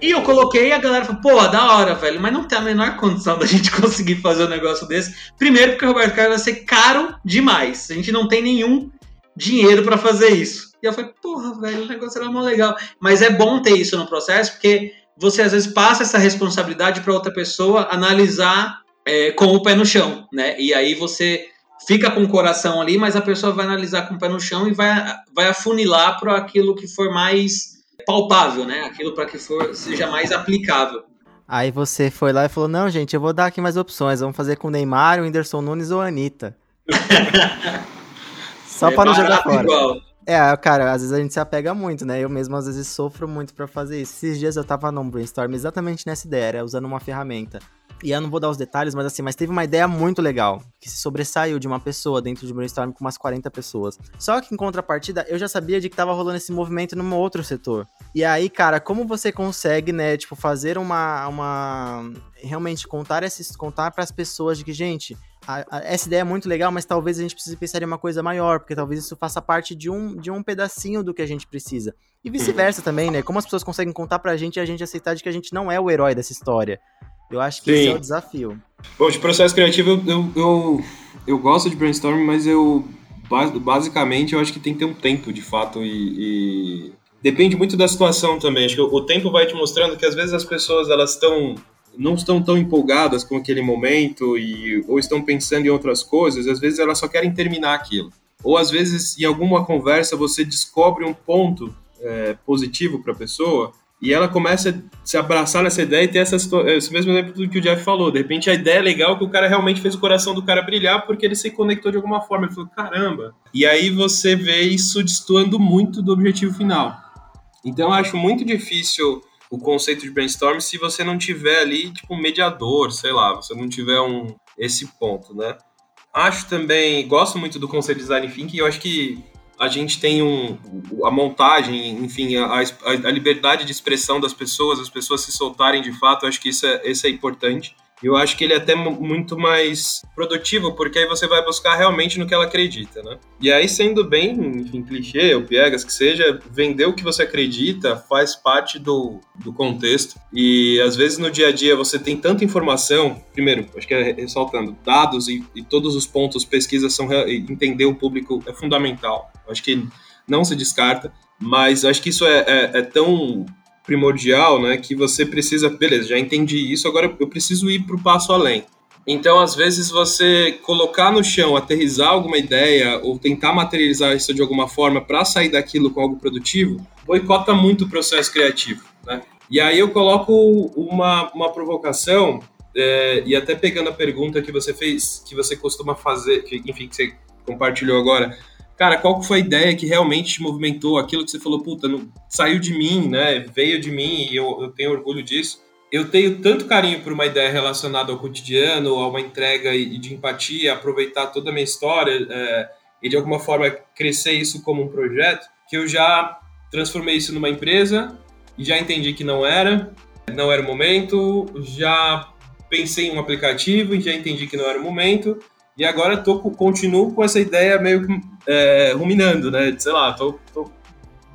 E eu coloquei a galera falou, pô, da hora, velho, mas não tem a menor condição da [LAUGHS] gente conseguir fazer um negócio desse. Primeiro porque o Roberto Carlos vai ser caro demais. A gente não tem nenhum dinheiro para fazer isso. E eu falei, porra, velho, o negócio era mó legal. Mas é bom ter isso no processo, porque você às vezes passa essa responsabilidade para outra pessoa analisar é, com o pé no chão, né? E aí você fica com o coração ali, mas a pessoa vai analisar com o pé no chão e vai, vai afunilar para aquilo que for mais palpável, né? Aquilo para que for seja mais aplicável. Aí você foi lá e falou: Não, gente, eu vou dar aqui mais opções. Vamos fazer com o Neymar, o Whindersson Nunes ou a Anitta. [LAUGHS] Só é para não jogar fora. Igual. É, cara, às vezes a gente se apega muito, né? Eu mesmo às vezes sofro muito para fazer isso. Esses dias eu tava num brainstorm exatamente nessa ideia, era usando uma ferramenta. E eu não vou dar os detalhes, mas assim, mas teve uma ideia muito legal, que se sobressaiu de uma pessoa dentro de um brainstorm com umas 40 pessoas. Só que em contrapartida, eu já sabia de que tava rolando esse movimento num outro setor. E aí, cara, como você consegue, né, tipo, fazer uma uma realmente contar esses contar para as pessoas de que, gente, a, a, essa ideia é muito legal, mas talvez a gente precise pensar em uma coisa maior, porque talvez isso faça parte de um, de um pedacinho do que a gente precisa. E vice-versa também, né? Como as pessoas conseguem contar pra gente e a gente aceitar de que a gente não é o herói dessa história. Eu acho que Sim. esse é o desafio. Bom, de processo criativo, eu, eu, eu, eu gosto de brainstorming, mas eu basicamente eu acho que tem que ter um tempo de fato e, e... depende muito da situação também. Acho que o tempo vai te mostrando que às vezes as pessoas elas estão não estão tão empolgadas com aquele momento e ou estão pensando em outras coisas. Às vezes elas só querem terminar aquilo. Ou às vezes em alguma conversa você descobre um ponto é, positivo para a pessoa e ela começa a se abraçar nessa ideia e ter essa, esse mesmo exemplo do que o Jeff falou. De repente a ideia é legal que o cara realmente fez o coração do cara brilhar porque ele se conectou de alguma forma. Ele falou, caramba. E aí você vê isso destoando muito do objetivo final. Então eu acho muito difícil o conceito de brainstorm se você não tiver ali, tipo, um mediador, sei lá, você não tiver um esse ponto, né? Acho também, gosto muito do conceito de design thinking, eu acho que a gente tem um, a montagem, enfim, a, a, liberdade de expressão das pessoas, as pessoas se soltarem de fato, acho que isso é, isso é importante. Eu acho que ele é até muito mais produtivo, porque aí você vai buscar realmente no que ela acredita, né? E aí, sendo bem, enfim, clichê ou piegas que seja, vender o que você acredita faz parte do, do contexto. E às vezes no dia a dia você tem tanta informação, primeiro, acho que é ressaltando, dados e, e todos os pontos, pesquisas são entender o público é fundamental. Acho que não se descarta, mas acho que isso é, é, é tão primordial, né? Que você precisa, beleza, já entendi isso, agora eu preciso ir para o passo além. Então, às vezes, você colocar no chão, aterrizar alguma ideia ou tentar materializar isso de alguma forma para sair daquilo com algo produtivo, boicota muito o processo criativo. Né? E aí eu coloco uma, uma provocação, é, e até pegando a pergunta que você fez, que você costuma fazer, que, enfim, que você compartilhou agora, cara, qual foi a ideia que realmente te movimentou, aquilo que você falou, puta, não, saiu de mim, né? Veio de mim e eu, eu tenho orgulho disso. Eu tenho tanto carinho por uma ideia relacionada ao cotidiano, a uma entrega e de empatia, aproveitar toda a minha história é, e de alguma forma crescer isso como um projeto, que eu já transformei isso numa empresa e já entendi que não era, não era o momento, já pensei em um aplicativo e já entendi que não era o momento, e agora tô, continuo com essa ideia meio é, ruminando, né? Sei lá, tô, tô,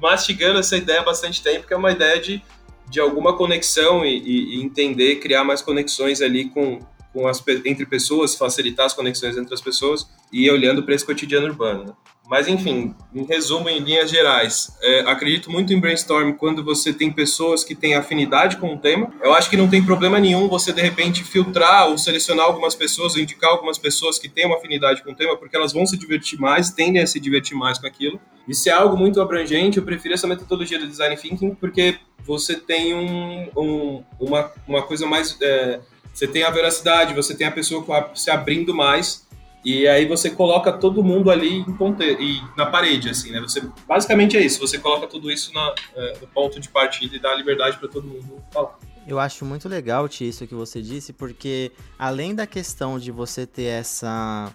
mastigando essa ideia há bastante tempo, que é uma ideia de, de alguma conexão e, e, e entender, criar mais conexões ali com, com as, entre pessoas, facilitar as conexões entre as pessoas e olhando para esse cotidiano urbano. Né? Mas, enfim, em resumo, em linhas gerais, é, acredito muito em brainstorm quando você tem pessoas que têm afinidade com o tema. Eu acho que não tem problema nenhum você, de repente, filtrar ou selecionar algumas pessoas, ou indicar algumas pessoas que têm uma afinidade com o tema, porque elas vão se divertir mais, tendem a se divertir mais com aquilo. E se é algo muito abrangente, eu prefiro essa metodologia do design thinking, porque você tem um, um, uma, uma coisa mais. É, você tem a veracidade, você tem a pessoa se abrindo mais e aí você coloca todo mundo ali em ponte... e na parede, assim, né? Você, basicamente é isso, você coloca tudo isso na, é, no ponto de partida e dá liberdade para todo mundo falar. Eu acho muito legal, Ti, isso que você disse, porque além da questão de você ter essa...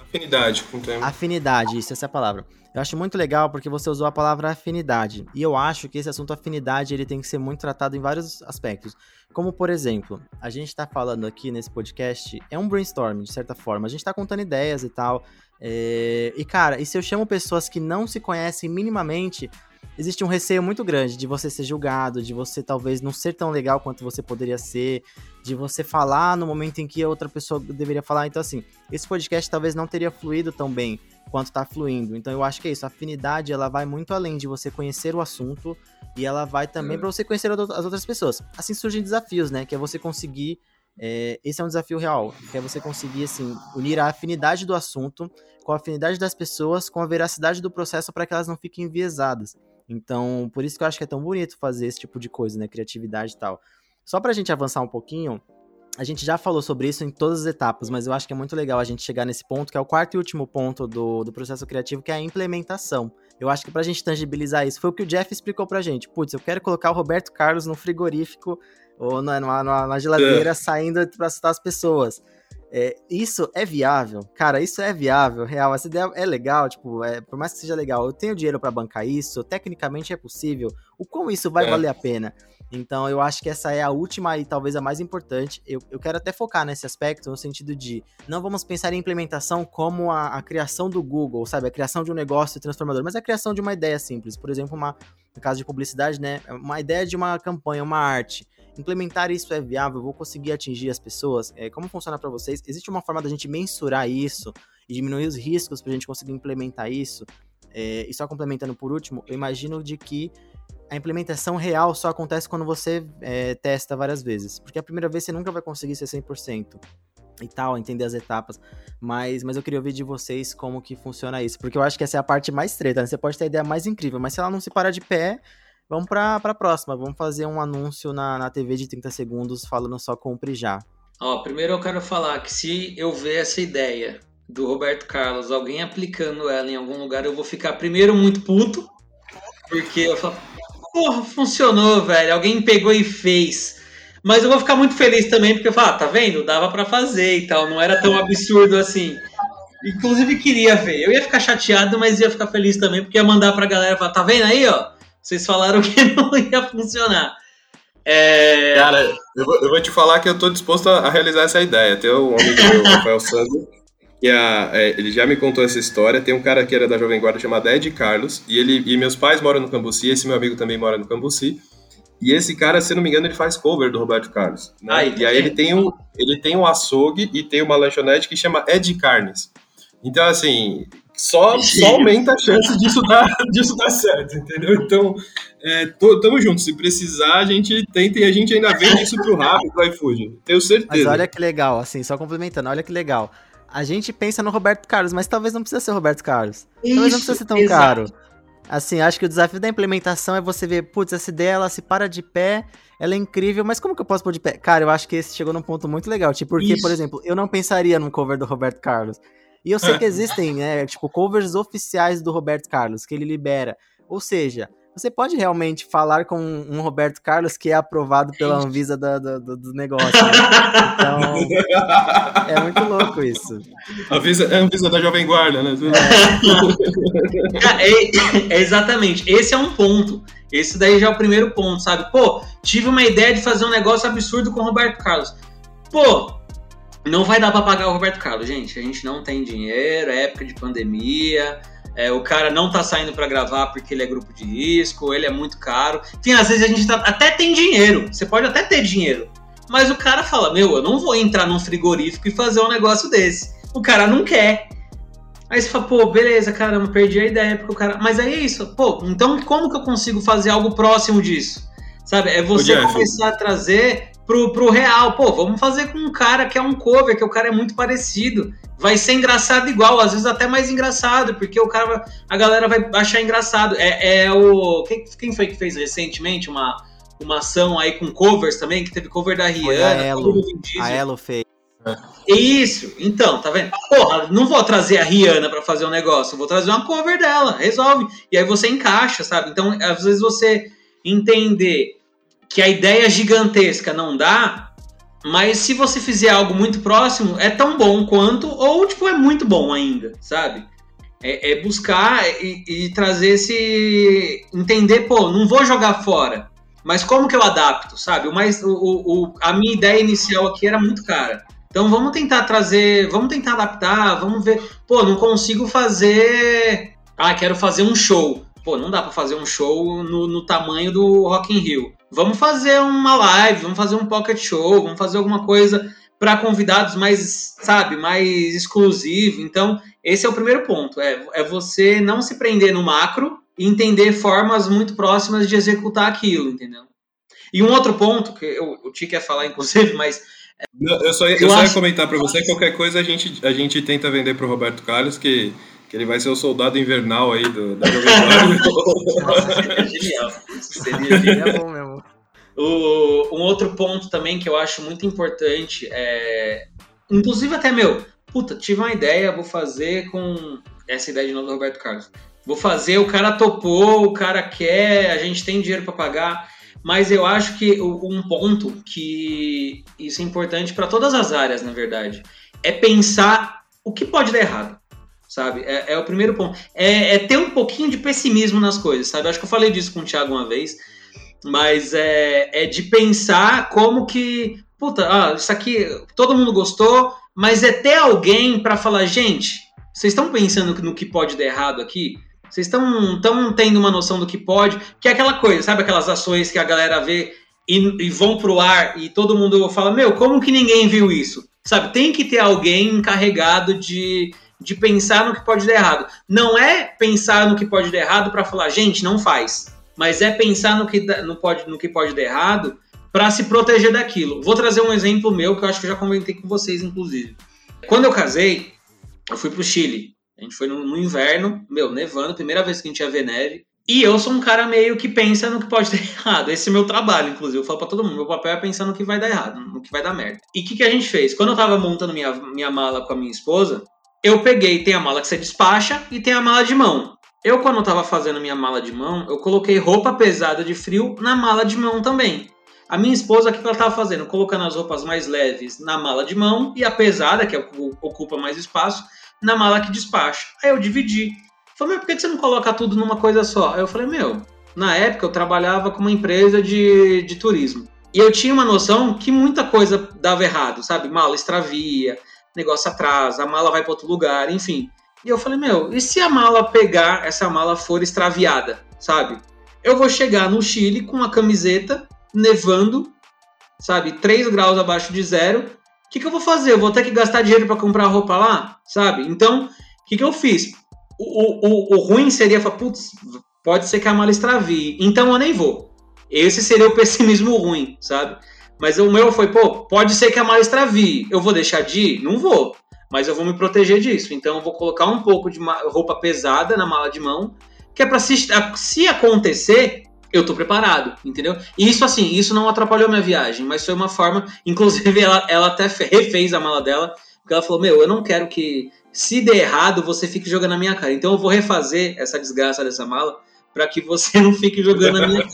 Afinidade com o tema. Afinidade, isso, essa é a palavra. Eu acho muito legal porque você usou a palavra afinidade. E eu acho que esse assunto afinidade ele tem que ser muito tratado em vários aspectos. Como, por exemplo, a gente está falando aqui nesse podcast, é um brainstorm, de certa forma. A gente está contando ideias e tal. É... E, cara, e se eu chamo pessoas que não se conhecem minimamente, existe um receio muito grande de você ser julgado, de você talvez não ser tão legal quanto você poderia ser, de você falar no momento em que a outra pessoa deveria falar. Então, assim, esse podcast talvez não teria fluído tão bem quanto está fluindo. Então, eu acho que é isso. A afinidade, ela vai muito além de você conhecer o assunto e ela vai também para você conhecer as outras pessoas. Assim surgem desafios, né? Que é você conseguir. É, esse é um desafio real, que é você conseguir assim unir a afinidade do assunto com a afinidade das pessoas, com a veracidade do processo para que elas não fiquem enviesadas. Então, por isso que eu acho que é tão bonito fazer esse tipo de coisa, né? Criatividade e tal. Só para a gente avançar um pouquinho, a gente já falou sobre isso em todas as etapas, mas eu acho que é muito legal a gente chegar nesse ponto, que é o quarto e último ponto do, do processo criativo, que é a implementação. Eu acho que pra gente tangibilizar isso, foi o que o Jeff explicou pra gente. Putz, eu quero colocar o Roberto Carlos no frigorífico ou na, na, na geladeira é. saindo pra assustar as pessoas. É, isso é viável, cara, isso é viável, real. Essa ideia é legal, tipo, é, por mais que seja legal, eu tenho dinheiro para bancar isso, tecnicamente é possível. O como isso vai é. valer a pena? Então eu acho que essa é a última e talvez a mais importante. Eu, eu quero até focar nesse aspecto, no sentido de não vamos pensar em implementação como a, a criação do Google, sabe? A criação de um negócio transformador, mas a criação de uma ideia simples. Por exemplo, uma, no caso de publicidade, né? Uma ideia de uma campanha, uma arte. Implementar isso é viável? vou conseguir atingir as pessoas? É, como funciona para vocês? Existe uma forma da gente mensurar isso e diminuir os riscos para a gente conseguir implementar isso? É, e só complementando por último, eu imagino de que a implementação real só acontece quando você é, testa várias vezes. Porque a primeira vez você nunca vai conseguir ser 100% e tal, entender as etapas. Mas, mas eu queria ouvir de vocês como que funciona isso. Porque eu acho que essa é a parte mais treta, né? Você pode ter a ideia mais incrível, mas se ela não se parar de pé, vamos pra, pra próxima. Vamos fazer um anúncio na, na TV de 30 segundos falando só compre já. Ó, primeiro eu quero falar que se eu ver essa ideia do Roberto Carlos, alguém aplicando ela em algum lugar, eu vou ficar primeiro muito puto, porque eu falo, porra, funcionou, velho. Alguém pegou e fez. Mas eu vou ficar muito feliz também, porque eu falo, ah, tá vendo? Dava para fazer e tal. Não era tão absurdo assim. Inclusive queria ver. Eu ia ficar chateado, mas ia ficar feliz também, porque ia mandar pra galera falar, tá vendo aí, ó? Vocês falaram [LAUGHS] que não ia funcionar. É... Cara, eu vou, eu vou, te falar que eu tô disposto a, realizar essa ideia. Tem um amigo meu, Rafael Sandro, que a, é, ele já me contou essa história. Tem um cara que era da Jovem Guarda chamado Ed Carlos, e ele e meus pais moram no Cambuci, esse meu amigo também mora no Cambuci. E esse cara, se não me engano, ele faz cover do Roberto Carlos. Né? Ai, e aí ele tem, um, ele tem um açougue e tem uma lanchonete que chama Ed Carnes. Então, assim, só, só aumenta a chance disso dar, [LAUGHS] disso dar certo, entendeu? Então, é, tô, tamo junto. Se precisar, a gente tenta e a gente ainda vende isso pro Rappi, pro iFood. Tenho certeza. Mas olha que legal, assim, só complementando, olha que legal. A gente pensa no Roberto Carlos, mas talvez não precisa ser Roberto Carlos. Isso, talvez não precisa ser tão exato. caro. Assim, acho que o desafio da implementação é você ver, putz, essa ideia ela se para de pé, ela é incrível, mas como que eu posso pôr de pé? Cara, eu acho que esse chegou num ponto muito legal. Tipo, porque, Isso. por exemplo, eu não pensaria num cover do Roberto Carlos. E eu sei que [LAUGHS] existem, né, tipo, covers oficiais do Roberto Carlos, que ele libera. Ou seja, você pode realmente falar com um Roberto Carlos que é aprovado pela Anvisa do, do, do negócio. Né? [LAUGHS] Então, é muito louco isso. A Anvisa, é a Anvisa da Jovem Guarda, né? [LAUGHS] É. é, é, exatamente. Esse é um ponto. Esse daí já é o primeiro ponto, sabe? Pô, tive uma ideia de fazer um negócio absurdo com o Roberto Carlos. Pô, não vai dar para pagar o Roberto Carlos, gente. A gente não tem dinheiro, é época de pandemia é, o cara não tá saindo para gravar porque ele é grupo de risco, ele é muito caro. Enfim, às vezes a gente tá, até tem dinheiro, você pode até ter dinheiro, mas o cara fala: Meu, eu não vou entrar num frigorífico e fazer um negócio desse. O cara não quer. Aí você fala, pô, beleza, caramba, perdi a ideia, porque o cara. Mas aí é isso, pô, então como que eu consigo fazer algo próximo disso? Sabe? É você começar a trazer pro, pro real. Pô, vamos fazer com um cara que é um cover, que o cara é muito parecido. Vai ser engraçado igual, às vezes até mais engraçado, porque o cara, a galera vai achar engraçado. É, é o. Quem, quem foi que fez recentemente uma, uma ação aí com covers também, que teve cover da Rihanna, a Elo, a Elo fez. Isso, então, tá vendo? Porra, não vou trazer a Rihanna para fazer um negócio, vou trazer uma cover dela, resolve. E aí você encaixa, sabe? Então, às vezes você entender que a ideia gigantesca não dá, mas se você fizer algo muito próximo, é tão bom quanto, ou tipo, é muito bom ainda, sabe? É, é buscar e, e, trazer esse. entender, pô, não vou jogar fora. Mas como que eu adapto, sabe? O mais, o, o, a minha ideia inicial aqui era muito cara. Então vamos tentar trazer, vamos tentar adaptar, vamos ver. Pô, não consigo fazer. Ah, quero fazer um show. Pô, não dá para fazer um show no, no tamanho do Rock in Rio vamos fazer uma live, vamos fazer um pocket show, vamos fazer alguma coisa para convidados mais, sabe, mais exclusivo. Então, esse é o primeiro ponto, é, é você não se prender no macro e entender formas muito próximas de executar aquilo, entendeu? E um outro ponto, que eu, o Ti quer falar, inclusive, [LAUGHS] mas... eu só, ia, eu, eu só ia comentar para você, qualquer coisa a gente, a gente tenta vender para o Roberto Carlos, que que ele vai ser o soldado invernal aí do, da [LAUGHS] Nossa, seria genial. Seria genial mesmo. O, um outro ponto também que eu acho muito importante é. Inclusive, até meu, puta, tive uma ideia, vou fazer com. Essa ideia de novo do Roberto Carlos. Vou fazer, o cara topou, o cara quer, a gente tem dinheiro para pagar. Mas eu acho que um ponto que isso é importante para todas as áreas, na verdade, é pensar o que pode dar errado sabe? É, é o primeiro ponto. É, é, ter um pouquinho de pessimismo nas coisas, sabe? Acho que eu falei disso com o Thiago uma vez, mas é, é de pensar como que, puta, ah, isso aqui todo mundo gostou, mas é ter alguém para falar, gente, vocês estão pensando no que pode dar errado aqui? Vocês estão tão tendo uma noção do que pode? Que é aquela coisa, sabe aquelas ações que a galera vê e, e vão pro ar e todo mundo fala, meu, como que ninguém viu isso? Sabe, tem que ter alguém encarregado de de pensar no que pode dar errado. Não é pensar no que pode dar errado para falar, gente, não faz. Mas é pensar no que, no pode, no que pode dar errado para se proteger daquilo. Vou trazer um exemplo meu que eu acho que já comentei com vocês, inclusive. Quando eu casei, eu fui pro Chile. A gente foi no, no inverno, meu, nevando, primeira vez que a gente ia ver neve. E eu sou um cara meio que pensa no que pode [LAUGHS] dar errado. Esse é meu trabalho, inclusive. Eu falo pra todo mundo: meu papel é pensar no que vai dar errado, no que vai dar merda. E o que, que a gente fez? Quando eu tava montando minha, minha mala com a minha esposa, eu peguei, tem a mala que você despacha e tem a mala de mão. Eu, quando estava fazendo minha mala de mão, eu coloquei roupa pesada de frio na mala de mão também. A minha esposa, o que ela estava fazendo? Colocando as roupas mais leves na mala de mão e a pesada, que é ocupa mais espaço, na mala que despacha. Aí eu dividi. Falei, mas por que você não coloca tudo numa coisa só? Aí eu falei, meu, na época eu trabalhava com uma empresa de, de turismo. E eu tinha uma noção que muita coisa dava errado, sabe? Mala extravia, negócio atrasa, a mala vai para outro lugar, enfim. E eu falei, meu, e se a mala pegar, essa mala for extraviada, sabe? Eu vou chegar no Chile com uma camiseta, nevando, sabe? 3 graus abaixo de zero. O que, que eu vou fazer? Eu vou ter que gastar dinheiro para comprar roupa lá, sabe? Então, o que, que eu fiz? O, o, o ruim seria falar, putz, pode ser que a mala extravie, então eu nem vou. Esse seria o [LAUGHS] pessimismo ruim, sabe? Mas o meu foi, pô, pode ser que a mala extravie, eu vou deixar de ir? Não vou, mas eu vou me proteger disso. Então eu vou colocar um pouco de roupa pesada na mala de mão, que é para se, se acontecer, eu tô preparado, entendeu? E isso assim, isso não atrapalhou minha viagem, mas foi uma forma, [LAUGHS] inclusive ela, ela até refez a mala dela, porque ela falou, meu, eu não quero que se der errado, você fique jogando na minha cara. Então eu vou refazer essa desgraça dessa mala para que você [LAUGHS] não fique jogando na minha.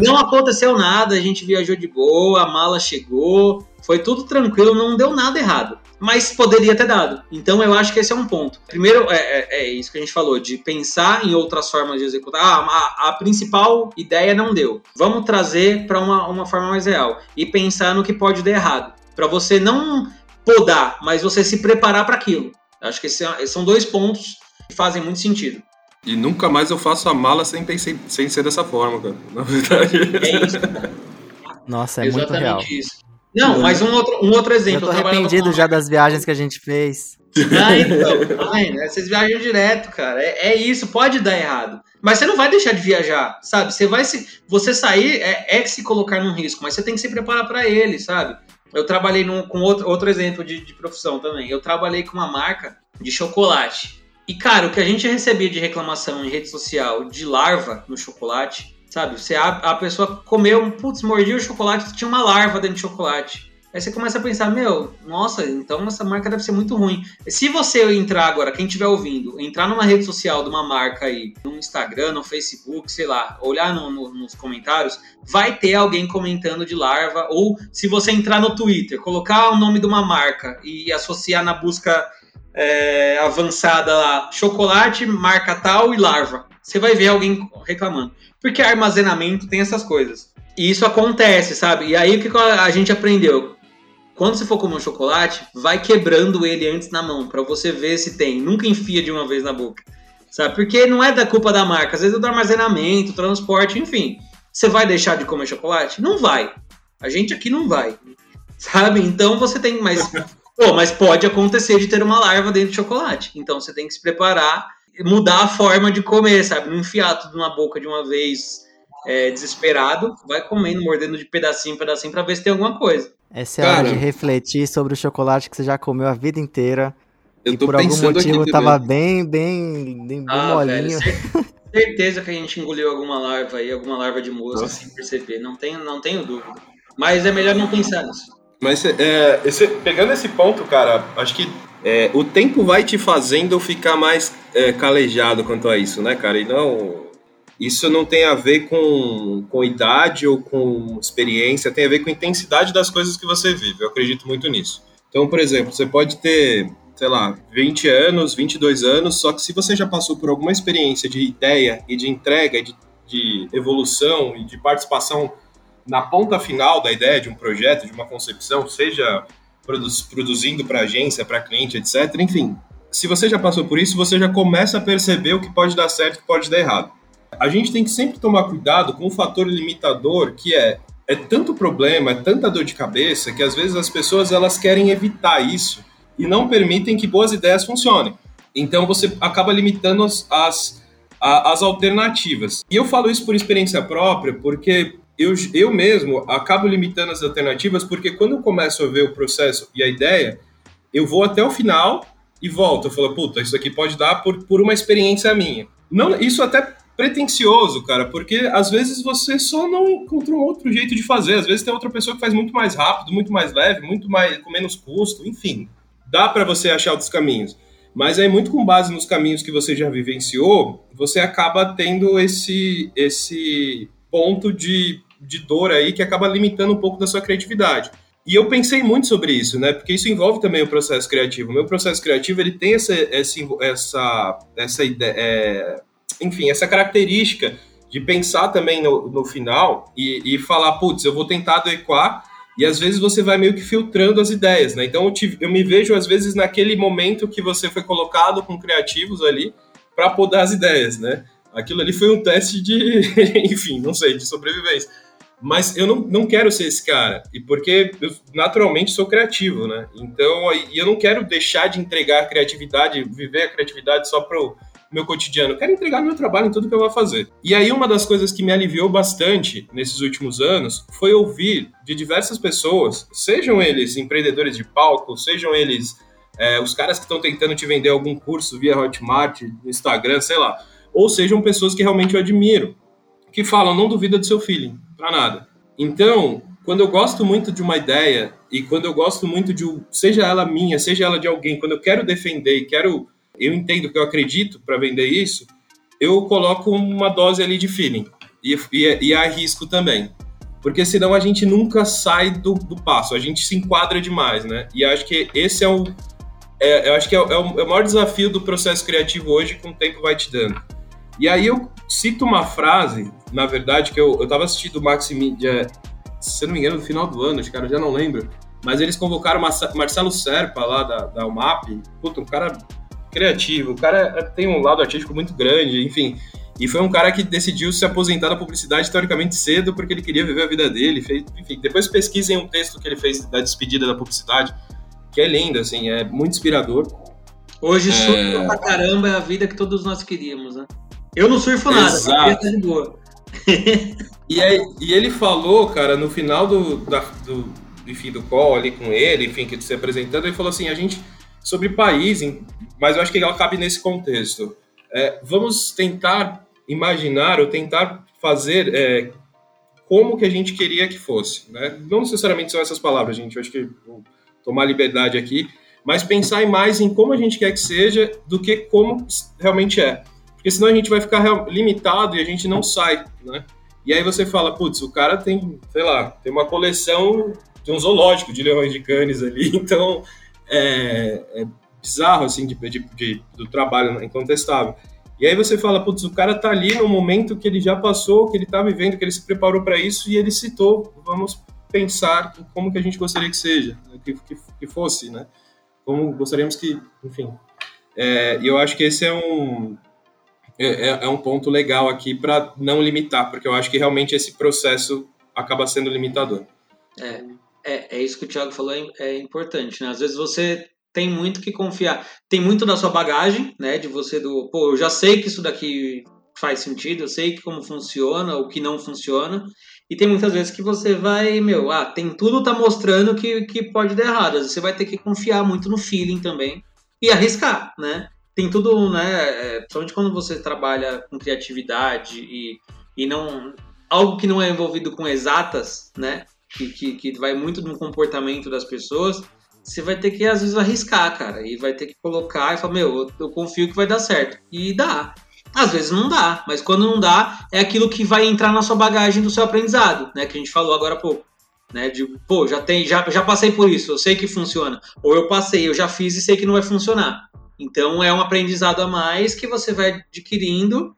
Não aconteceu nada, a gente viajou de boa, a mala chegou, foi tudo tranquilo, não deu nada errado. Mas poderia ter dado. Então eu acho que esse é um ponto. Primeiro, é, é, é isso que a gente falou, de pensar em outras formas de executar. Ah, a, a principal ideia não deu. Vamos trazer para uma, uma forma mais real. E pensar no que pode dar errado. Para você não podar, mas você se preparar para aquilo. Acho que esses é, são dois pontos que fazem muito sentido. E nunca mais eu faço a mala sem, sem, sem ser dessa forma, cara. [LAUGHS] Na verdade. É isso. Nossa, é Exatamente muito real. isso. Não, mas um outro, um outro exemplo. Eu tô arrependido já das viagens que a gente fez. Ah, então. Ai, né? Vocês viajam direto, cara. É, é, isso, pode dar errado. Mas você não vai deixar de viajar, sabe? Você vai se. Você sair é, é se colocar num risco, mas você tem que se preparar para ele, sabe? Eu trabalhei num, com outro, outro exemplo de, de profissão também. Eu trabalhei com uma marca de chocolate. E, cara, o que a gente recebia de reclamação em rede social de larva no chocolate, sabe? Você, a, a pessoa comeu, putz, mordia o chocolate, tinha uma larva dentro de chocolate. Aí você começa a pensar, meu, nossa, então essa marca deve ser muito ruim. Se você entrar agora, quem estiver ouvindo, entrar numa rede social de uma marca aí, no Instagram, no Facebook, sei lá, olhar no, no, nos comentários, vai ter alguém comentando de larva. Ou se você entrar no Twitter, colocar o nome de uma marca e associar na busca é, avançada lá, chocolate, marca tal e larva. Você vai ver alguém reclamando. Porque armazenamento tem essas coisas. E isso acontece, sabe? E aí o que a gente aprendeu? Quando você for comer um chocolate, vai quebrando ele antes na mão, para você ver se tem. Nunca enfia de uma vez na boca. Sabe? Porque não é da culpa da marca, às vezes é do armazenamento, transporte, enfim. Você vai deixar de comer chocolate? Não vai. A gente aqui não vai. Sabe? Então você tem. Mas Pô, mas pode acontecer de ter uma larva dentro de chocolate. Então você tem que se preparar, mudar a forma de comer, sabe? Não enfiar tudo na boca de uma vez é, desesperado. Vai comendo, mordendo de pedacinho em pedacinho para ver se tem alguma coisa. Essa é a hora de refletir sobre o chocolate que você já comeu a vida inteira. Eu e por algum motivo tava bem, bem, bem, ah, molinho. Velho, certeza que a gente engoliu alguma larva aí, alguma larva de mosca sem perceber. Não tenho, não tenho dúvida. Mas é melhor não pensar nisso. Mas é, esse, pegando esse ponto, cara, acho que é, o tempo vai te fazendo ficar mais é, calejado quanto a isso, né, cara? E não. Isso não tem a ver com, com idade ou com experiência, tem a ver com a intensidade das coisas que você vive. Eu acredito muito nisso. Então, por exemplo, você pode ter, sei lá, 20 anos, 22 anos, só que se você já passou por alguma experiência de ideia e de entrega, de, de evolução e de participação na ponta final da ideia de um projeto, de uma concepção, seja produzindo para agência, para cliente, etc. Enfim, se você já passou por isso, você já começa a perceber o que pode dar certo e o que pode dar errado. A gente tem que sempre tomar cuidado com o fator limitador que é é tanto problema, é tanta dor de cabeça que às vezes as pessoas elas querem evitar isso e não permitem que boas ideias funcionem. Então você acaba limitando as, as, as alternativas. E eu falo isso por experiência própria, porque eu, eu mesmo acabo limitando as alternativas porque quando eu começo a ver o processo e a ideia, eu vou até o final e volto. Eu falo, puta, isso aqui pode dar por, por uma experiência minha. Não, isso até pretencioso, cara, porque às vezes você só não encontra um outro jeito de fazer. Às vezes tem outra pessoa que faz muito mais rápido, muito mais leve, muito mais com menos custo, enfim. Dá para você achar outros caminhos. Mas aí muito com base nos caminhos que você já vivenciou, você acaba tendo esse esse ponto de, de dor aí que acaba limitando um pouco da sua criatividade. E eu pensei muito sobre isso, né? Porque isso envolve também o processo criativo. O meu processo criativo ele tem essa, essa, essa, essa ideia, é, enfim, essa característica de pensar também no, no final e, e falar, putz, eu vou tentar adequar e às vezes você vai meio que filtrando as ideias, né? Então eu, te, eu me vejo às vezes naquele momento que você foi colocado com criativos ali para podar as ideias, né? Aquilo ali foi um teste de, [LAUGHS] enfim, não sei, de sobrevivência. Mas eu não, não quero ser esse cara, e porque eu naturalmente sou criativo, né? Então, e eu não quero deixar de entregar a criatividade, viver a criatividade só para o meu cotidiano. Eu quero entregar meu trabalho em tudo que eu vou fazer. E aí, uma das coisas que me aliviou bastante nesses últimos anos foi ouvir de diversas pessoas, sejam eles empreendedores de palco, sejam eles é, os caras que estão tentando te vender algum curso via Hotmart, Instagram, sei lá, ou sejam pessoas que realmente eu admiro, que falam, não duvida do seu feeling para nada. Então, quando eu gosto muito de uma ideia e quando eu gosto muito de, seja ela minha, seja ela de alguém, quando eu quero defender e quero, eu entendo que eu acredito para vender isso, eu coloco uma dose ali de feeling e, e, e arrisco também. Porque senão a gente nunca sai do, do, passo, a gente se enquadra demais, né? E acho que esse é o. É, eu acho que é, é, o, é o maior desafio do processo criativo hoje que o tempo vai te dando. E aí eu cito uma frase, na verdade, que eu, eu tava assistindo o Maximídia, se não me engano, no final do ano, acho que eu já não lembro, mas eles convocaram Marcelo Serpa lá da, da UMAP, puta, um cara criativo, o cara tem um lado artístico muito grande, enfim, e foi um cara que decidiu se aposentar da publicidade teoricamente cedo porque ele queria viver a vida dele, fez, enfim, depois pesquisem um texto que ele fez da despedida da publicidade, que é lindo, assim, é muito inspirador. Hoje, é... pra caramba, é a vida que todos nós queríamos, né? Eu não surfo nada, Exato. tá de boa. [LAUGHS] e, aí, e ele falou, cara, no final do, da, do, enfim, do call ali com ele, enfim, que se apresentando, ele falou assim, a gente, sobre país, mas eu acho que ela cabe nesse contexto. É, vamos tentar imaginar ou tentar fazer é, como que a gente queria que fosse, né? Não necessariamente são essas palavras, gente, eu acho que vou tomar liberdade aqui, mas pensar mais em como a gente quer que seja do que como realmente é porque senão a gente vai ficar limitado e a gente não sai, né? E aí você fala, putz, o cara tem, sei lá, tem uma coleção de um zoológico de leões de canes ali, [LAUGHS] então é, é bizarro, assim, de, de, de, do trabalho né, incontestável. E aí você fala, putz, o cara tá ali no momento que ele já passou, que ele tá vivendo, que ele se preparou para isso e ele citou, vamos pensar como que a gente gostaria que seja, né, que, que, que fosse, né? Como gostaríamos que, enfim. É, e eu acho que esse é um, é, é, é um ponto legal aqui para não limitar, porque eu acho que realmente esse processo acaba sendo limitador. É, é, é isso que o Thiago falou, é, é importante, né? Às vezes você tem muito que confiar. Tem muito da sua bagagem, né? De você do, pô, eu já sei que isso daqui faz sentido, eu sei que como funciona, o que não funciona. E tem muitas vezes que você vai, meu, ah, tem tudo tá mostrando que, que pode dar errado. Você vai ter que confiar muito no feeling também e arriscar, né? Tem tudo, né? É, principalmente quando você trabalha com criatividade e, e não. algo que não é envolvido com exatas, né? Que, que, que vai muito no comportamento das pessoas, você vai ter que, às vezes, arriscar, cara. E vai ter que colocar e falar, meu, eu, eu confio que vai dar certo. E dá. Às vezes não dá, mas quando não dá, é aquilo que vai entrar na sua bagagem do seu aprendizado, né? Que a gente falou agora há pouco. Né, de, pô, já tem, já, já passei por isso, eu sei que funciona. Ou eu passei, eu já fiz e sei que não vai funcionar. Então é um aprendizado a mais que você vai adquirindo.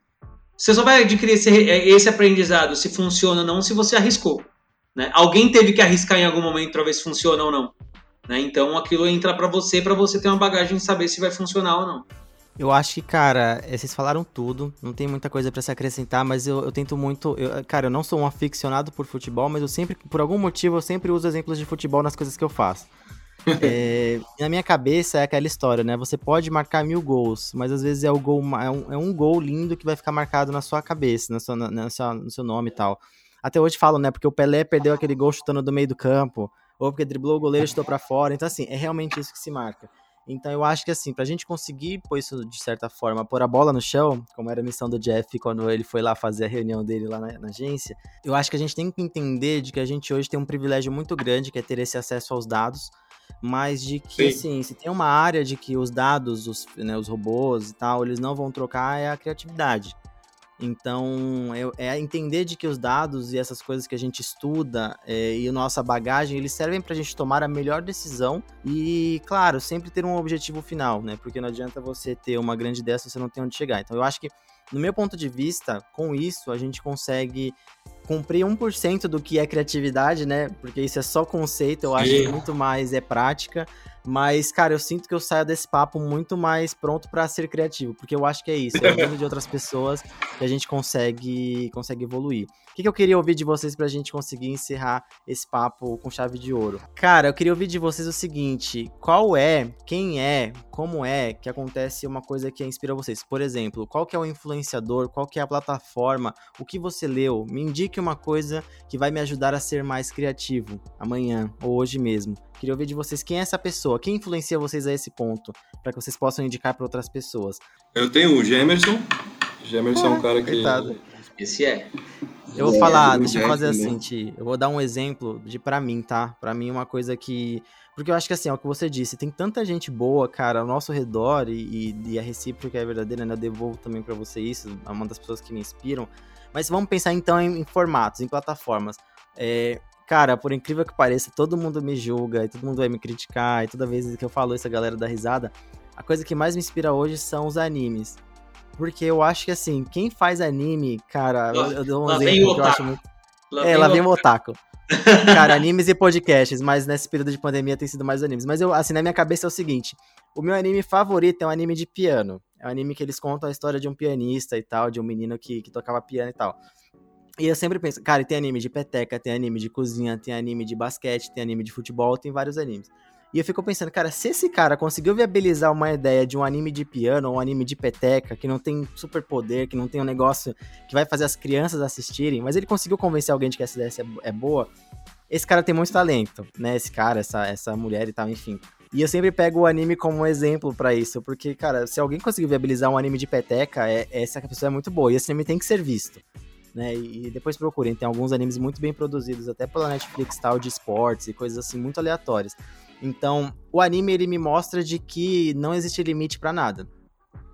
Você só vai adquirir esse, esse aprendizado se funciona ou não se você arriscou. Né? Alguém teve que arriscar em algum momento para ver se funciona ou não. Né? Então aquilo entra para você para você ter uma bagagem de saber se vai funcionar ou não. Eu acho que, cara, é, vocês falaram tudo, não tem muita coisa para se acrescentar, mas eu, eu tento muito. Eu, cara, eu não sou um aficionado por futebol, mas eu sempre, por algum motivo, eu sempre uso exemplos de futebol nas coisas que eu faço [LAUGHS] é, na minha cabeça é aquela história, né? Você pode marcar mil gols, mas às vezes é, o gol, é, um, é um gol lindo que vai ficar marcado na sua cabeça, na sua, na, na sua, no seu nome e tal. Até hoje falam, né? Porque o Pelé perdeu aquele gol chutando do meio do campo, ou porque driblou o goleiro e chutou pra fora. Então, assim, é realmente isso que se marca. Então eu acho que assim, pra gente conseguir pôr isso de certa forma, pôr a bola no chão, como era a missão do Jeff quando ele foi lá fazer a reunião dele lá na, na, agência, eu acho que a gente tem que entender de que a gente hoje tem um privilégio muito grande, que é ter esse acesso aos dados, mas de que, Sim. assim, se tem uma área de que os dados, os, né, os robôs e tal, eles não vão trocar, é a criatividade. Então, é entender de que os dados e essas coisas que a gente estuda é, e a nossa bagagem, eles servem para a gente tomar a melhor decisão e, claro, sempre ter um objetivo final, né? Porque não adianta você ter uma grande ideia se você não tem onde chegar. Então, eu acho que, no meu ponto de vista, com isso, a gente consegue cumprir 1% do que é criatividade, né? Porque isso é só conceito, eu acho que muito mais é prática. Mas, cara, eu sinto que eu saio desse papo muito mais pronto para ser criativo, porque eu acho que é isso, é ouvindo de outras pessoas que a gente consegue, consegue evoluir. O que, que eu queria ouvir de vocês pra gente conseguir encerrar esse papo com chave de ouro? Cara, eu queria ouvir de vocês o seguinte: qual é, quem é, como é que acontece uma coisa que inspira vocês? Por exemplo, qual que é o influenciador, qual que é a plataforma, o que você leu? Me indique uma coisa que vai me ajudar a ser mais criativo amanhã ou hoje mesmo. Queria ouvir de vocês quem é essa pessoa, quem influencia vocês a esse ponto, para que vocês possam indicar para outras pessoas. Eu tenho o Gemerson. Gemerson é um cara que. Coitado. Esse é. Eu vou falar, deixa eu fazer assim, Ti. Eu vou dar um exemplo de para mim, tá? Para mim uma coisa que porque eu acho que assim, é o que você disse, tem tanta gente boa, cara, ao nosso redor e, e, e a recíproca é verdadeira, né? Eu devolvo também para você isso, é uma das pessoas que me inspiram. Mas vamos pensar então em, em formatos, em plataformas. É, Cara, por incrível que pareça, todo mundo me julga e todo mundo vai me criticar. E toda vez que eu falo isso, a galera dá risada. A coisa que mais me inspira hoje são os animes. Porque eu acho que assim, quem faz anime, cara, lá, eu, dou um exemplo que eu acho muito. Lá é, lá vem o otaku. [LAUGHS] cara, animes e podcasts, mas nesse período de pandemia tem sido mais animes. Mas eu, assim, na minha cabeça é o seguinte: o meu anime favorito é um anime de piano. É um anime que eles contam a história de um pianista e tal, de um menino que, que tocava piano e tal. E eu sempre penso, cara, tem anime de peteca, tem anime de cozinha, tem anime de basquete, tem anime de futebol, tem vários animes. E eu fico pensando, cara, se esse cara conseguiu viabilizar uma ideia de um anime de piano ou um anime de peteca, que não tem super poder, que não tem um negócio que vai fazer as crianças assistirem, mas ele conseguiu convencer alguém de que essa ideia é boa, esse cara tem muito talento, né? Esse cara, essa, essa mulher e tal, enfim. E eu sempre pego o anime como um exemplo para isso, porque, cara, se alguém conseguir viabilizar um anime de peteca, é, essa pessoa é muito boa. E esse anime tem que ser visto né? E depois procurem, tem alguns animes muito bem produzidos, até pela Netflix tal, de esportes e coisas assim muito aleatórias. Então, o anime ele me mostra de que não existe limite para nada.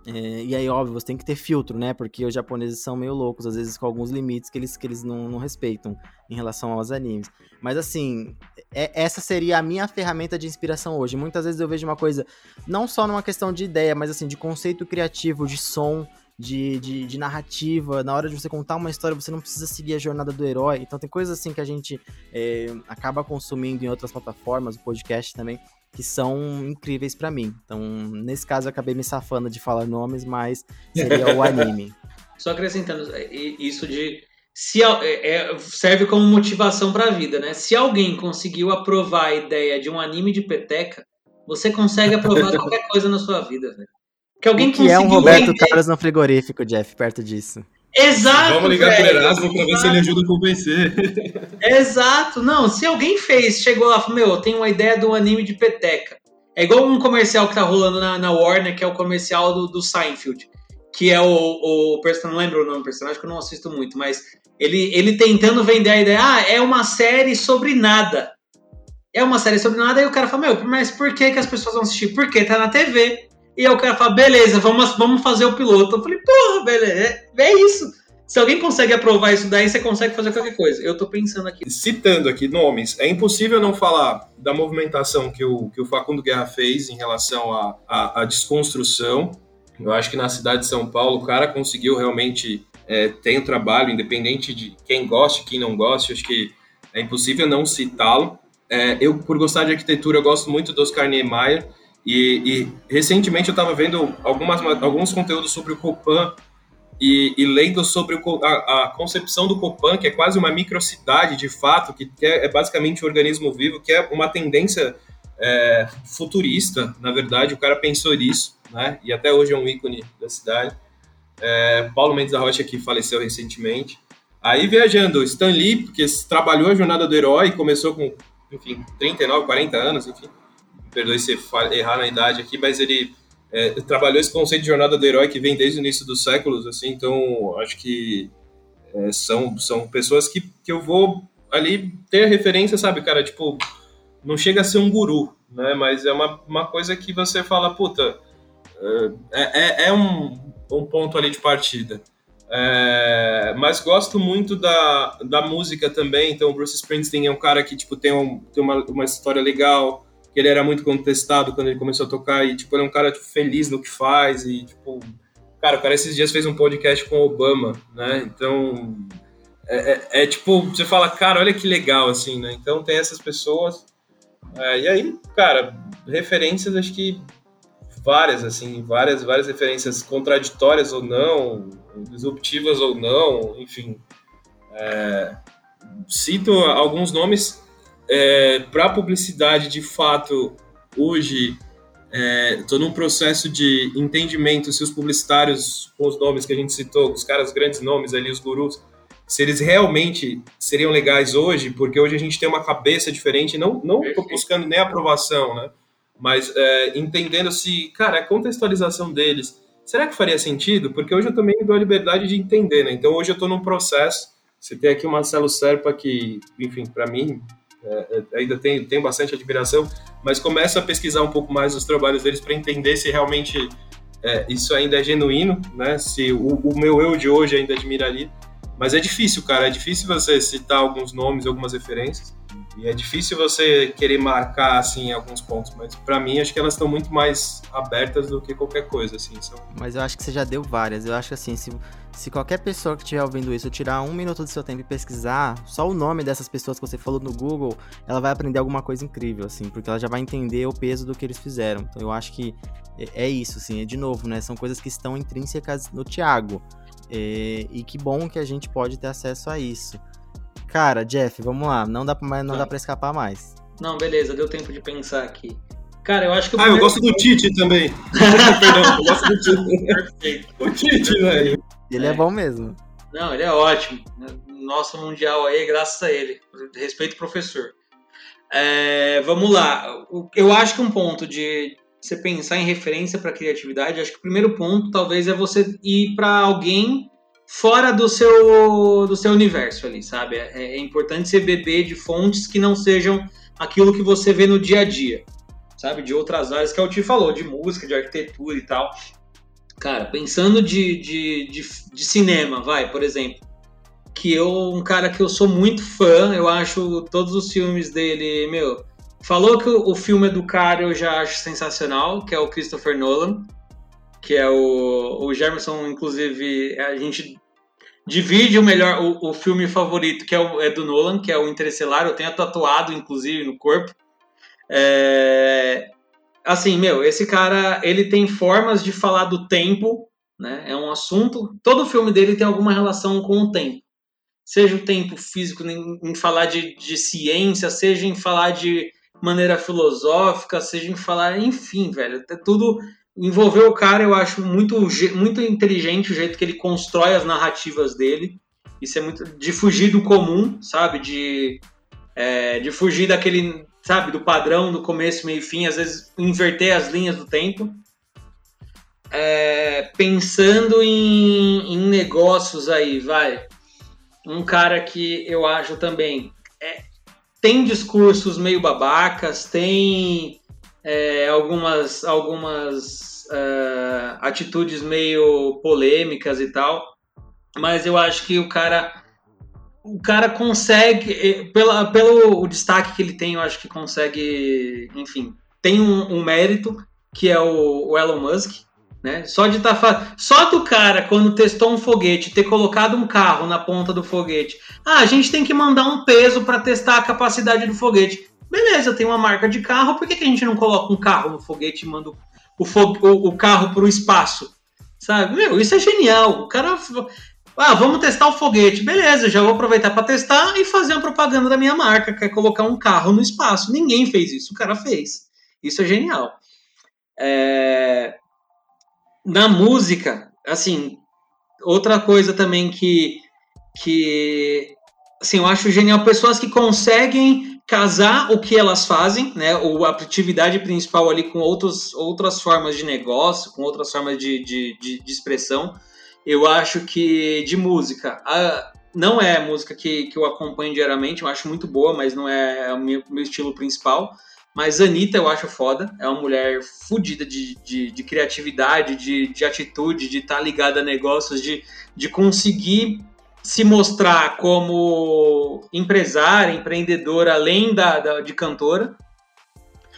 É, e aí, óbvio, você tem que ter filtro, né? Porque os japoneses são meio loucos, às vezes com alguns limites que eles, que eles não, não respeitam em relação aos animes. Mas assim, é, essa seria a minha ferramenta de inspiração hoje. Muitas vezes eu vejo uma coisa, não só numa questão de ideia, mas assim, de conceito criativo, de som, de, de, de, narrativa. Na hora de você contar uma história, você não precisa seguir a jornada do herói. Então tem coisas assim que a gente é, acaba consumindo em outras plataformas, o podcast também, que são incríveis para mim. Então, nesse caso, eu acabei me safando de falar nomes, mas seria o anime. [LAUGHS] Só acrescentando é, isso de se é, é, serve como motivação para a vida, né? Se alguém conseguiu aprovar a ideia de um anime de peteca, você consegue aprovar [LAUGHS] qualquer coisa na sua vida, velho. Que alguém o que é um Roberto vender... Carlos no frigorífico, Jeff, perto disso. Exato. Vamos ligar para Erasmo para ver se ele ajuda a convencer. [LAUGHS] Exato. Não, se alguém fez, chegou lá e falou: Meu, eu tenho uma ideia de um anime de peteca. É igual um comercial que tá rolando na, na Warner, que é o comercial do, do Seinfeld. Que é o, o. Não lembro o nome do personagem, que eu não assisto muito, mas ele, ele tentando vender a ideia: Ah, é uma série sobre nada. É uma série sobre nada, e o cara fala: Meu, mas por que, que as pessoas vão assistir? Porque tá na TV. E aí o cara fala, beleza, vamos, vamos fazer o piloto. Eu falei, porra, beleza, é, é isso. Se alguém consegue aprovar isso daí, você consegue fazer qualquer coisa. Eu tô pensando aqui. Citando aqui nomes, é impossível não falar da movimentação que o, que o Facundo Guerra fez em relação à a, desconstrução. Eu acho que na cidade de São Paulo o cara conseguiu realmente é, ter um trabalho, independente de quem goste, quem não goste, acho que é impossível não citá-lo. É, eu, por gostar de arquitetura, eu gosto muito do Oscar Niemeyer. E, e recentemente eu estava vendo algumas, alguns conteúdos sobre o Copan e, e lendo sobre o, a, a, concepção do Copan, que é quase uma microcidade de fato, que, é, é, basicamente um organismo vivo, que é uma tendência é, futurista, na verdade, o cara pensou nisso, né? E até hoje é um ícone da cidade. É, Paulo Mendes da Rocha, que faleceu recentemente. Aí viajando, Stan Lee, que trabalhou a jornada do herói, começou com, enfim, 39, 40 anos, enfim perdoe se errar na idade aqui, mas ele é, trabalhou esse conceito de jornada do herói que vem desde o início dos séculos, assim, então acho que é, são, são pessoas que, que eu vou ali ter referência, sabe, cara, tipo, não chega a ser um guru, né, mas é uma, uma coisa que você fala, puta, é, é, é um, um ponto ali de partida. É, mas gosto muito da, da música também. Então, o Bruce Springsteen é um cara que tipo, tem, um, tem uma, uma história legal. Que ele era muito contestado quando ele começou a tocar. E tipo, ele é um cara tipo, feliz no que faz. E tipo, cara, o cara esses dias fez um podcast com o Obama, né? Então, é, é, é tipo, você fala, cara, olha que legal, assim, né? Então, tem essas pessoas. É, e aí, cara, referências, acho que várias, assim, várias, várias referências contraditórias ou não, disruptivas ou não, enfim. É, cito alguns nomes é, para publicidade, de fato, hoje estou é, num processo de entendimento se os publicitários com os nomes que a gente citou, os caras grandes nomes ali, os gurus, se eles realmente seriam legais hoje, porque hoje a gente tem uma cabeça diferente, não não estou buscando nem aprovação, né? Mas é, entendendo se, cara, a contextualização deles, será que faria sentido? Porque hoje eu também dou a liberdade de entender, né? Então hoje eu estou num processo. Você tem aqui o Marcelo Serpa, que, enfim, para mim, é, é, ainda tem, tem bastante admiração, mas começa a pesquisar um pouco mais os trabalhos deles para entender se realmente é, isso ainda é genuíno, né? Se o, o, meu eu de hoje ainda admiraria. Mas é difícil, cara, é difícil você citar alguns nomes, algumas referências. E é difícil você querer marcar assim alguns pontos, mas para mim acho que elas estão muito mais abertas do que qualquer coisa assim. São... Mas eu acho que você já deu várias. Eu acho que assim, se, se qualquer pessoa que estiver ouvindo isso tirar um minuto do seu tempo e pesquisar só o nome dessas pessoas que você falou no Google, ela vai aprender alguma coisa incrível, assim, porque ela já vai entender o peso do que eles fizeram. Então eu acho que é, é isso, assim, é de novo, né? São coisas que estão intrínsecas no Thiago. É, e que bom que a gente pode ter acesso a isso. Cara, Jeff, vamos lá. Não dá pra, não dá pra escapar mais. Não, beleza, deu tempo de pensar aqui. Cara, eu acho que. Ah, eu gosto do Tite também. [LAUGHS] Perdão, eu gosto do Tite. Perfeito. O Tite, velho. Ele é. é. bom mesmo. Não, ele é ótimo. Nosso Mundial aí, graças a ele. Respeito professor. É, vamos lá. Eu acho que um ponto de você pensar em referência para criatividade, acho que o primeiro ponto talvez é você ir para alguém fora do seu, do seu universo ali, sabe? É, é, importante você beber de fontes que não sejam aquilo que você vê no dia a dia, sabe? De outras áreas que é o Ti falou, de música, de arquitetura e tal. Cara, pensando de, de, de, de cinema, vai, por exemplo, que eu, um cara que eu sou muito fã, eu acho todos os filmes dele, meu, falou que o, o filme é do cara, eu já acho sensacional, que é o Christopher Nolan que é o, o Germerson, inclusive, a gente divide o melhor, o, o filme favorito, que é, o, é do Nolan, que é o Interestelar, eu tenho tatuado, inclusive, no corpo. É, assim, meu, esse cara, ele tem formas de falar do tempo, né? É um assunto, todo filme dele tem alguma relação com o tempo. Seja o tempo físico, em, em falar de, de ciência, seja em falar de maneira filosófica, seja em falar, enfim, velho, é tudo envolver o cara, eu acho muito, muito inteligente o jeito que ele constrói as narrativas dele. Isso é muito de fugir do comum, sabe? De, é, de fugir daquele, sabe, do padrão do começo, meio e fim, às vezes inverter as linhas do tempo. É, pensando em, em, negócios aí, vai. Um cara que eu acho também é, tem discursos meio babacas, tem é, algumas, algumas uh, atitudes meio polêmicas e tal, mas eu acho que o cara o cara consegue, eh, pela, pelo o destaque que ele tem, eu acho que consegue, enfim, tem um, um mérito que é o, o, Elon Musk, né? Só de tá só do cara quando testou um foguete ter colocado um carro na ponta do foguete. Ah, a gente tem que mandar um peso para testar a capacidade do foguete. Beleza, tem uma marca de carro, por que, que a gente não coloca um carro no foguete e manda o, o, o carro para o espaço. Sabe? Meu, isso é genial. O cara. Ah, vamos testar o foguete. Beleza, já vou aproveitar para testar e fazer uma propaganda da minha marca, que é colocar um carro no espaço. Ninguém fez isso, o cara fez. Isso é genial. É... Na música, assim, outra coisa também que, que assim, eu acho genial pessoas que conseguem casar o que elas fazem, né, ou a atividade principal ali com outros, outras formas de negócio, com outras formas de, de, de, de expressão. Eu acho que de música, a, não é a música que, que eu acompanho diariamente, eu acho muito boa, mas não é o meu, meu estilo principal. Mas Anitta eu acho foda. É uma mulher fodida de, de, de, criatividade, de, de atitude, de estar tá ligada a negócios, de, de conseguir se mostrar como empresária, empreendedora, além da, da de cantora.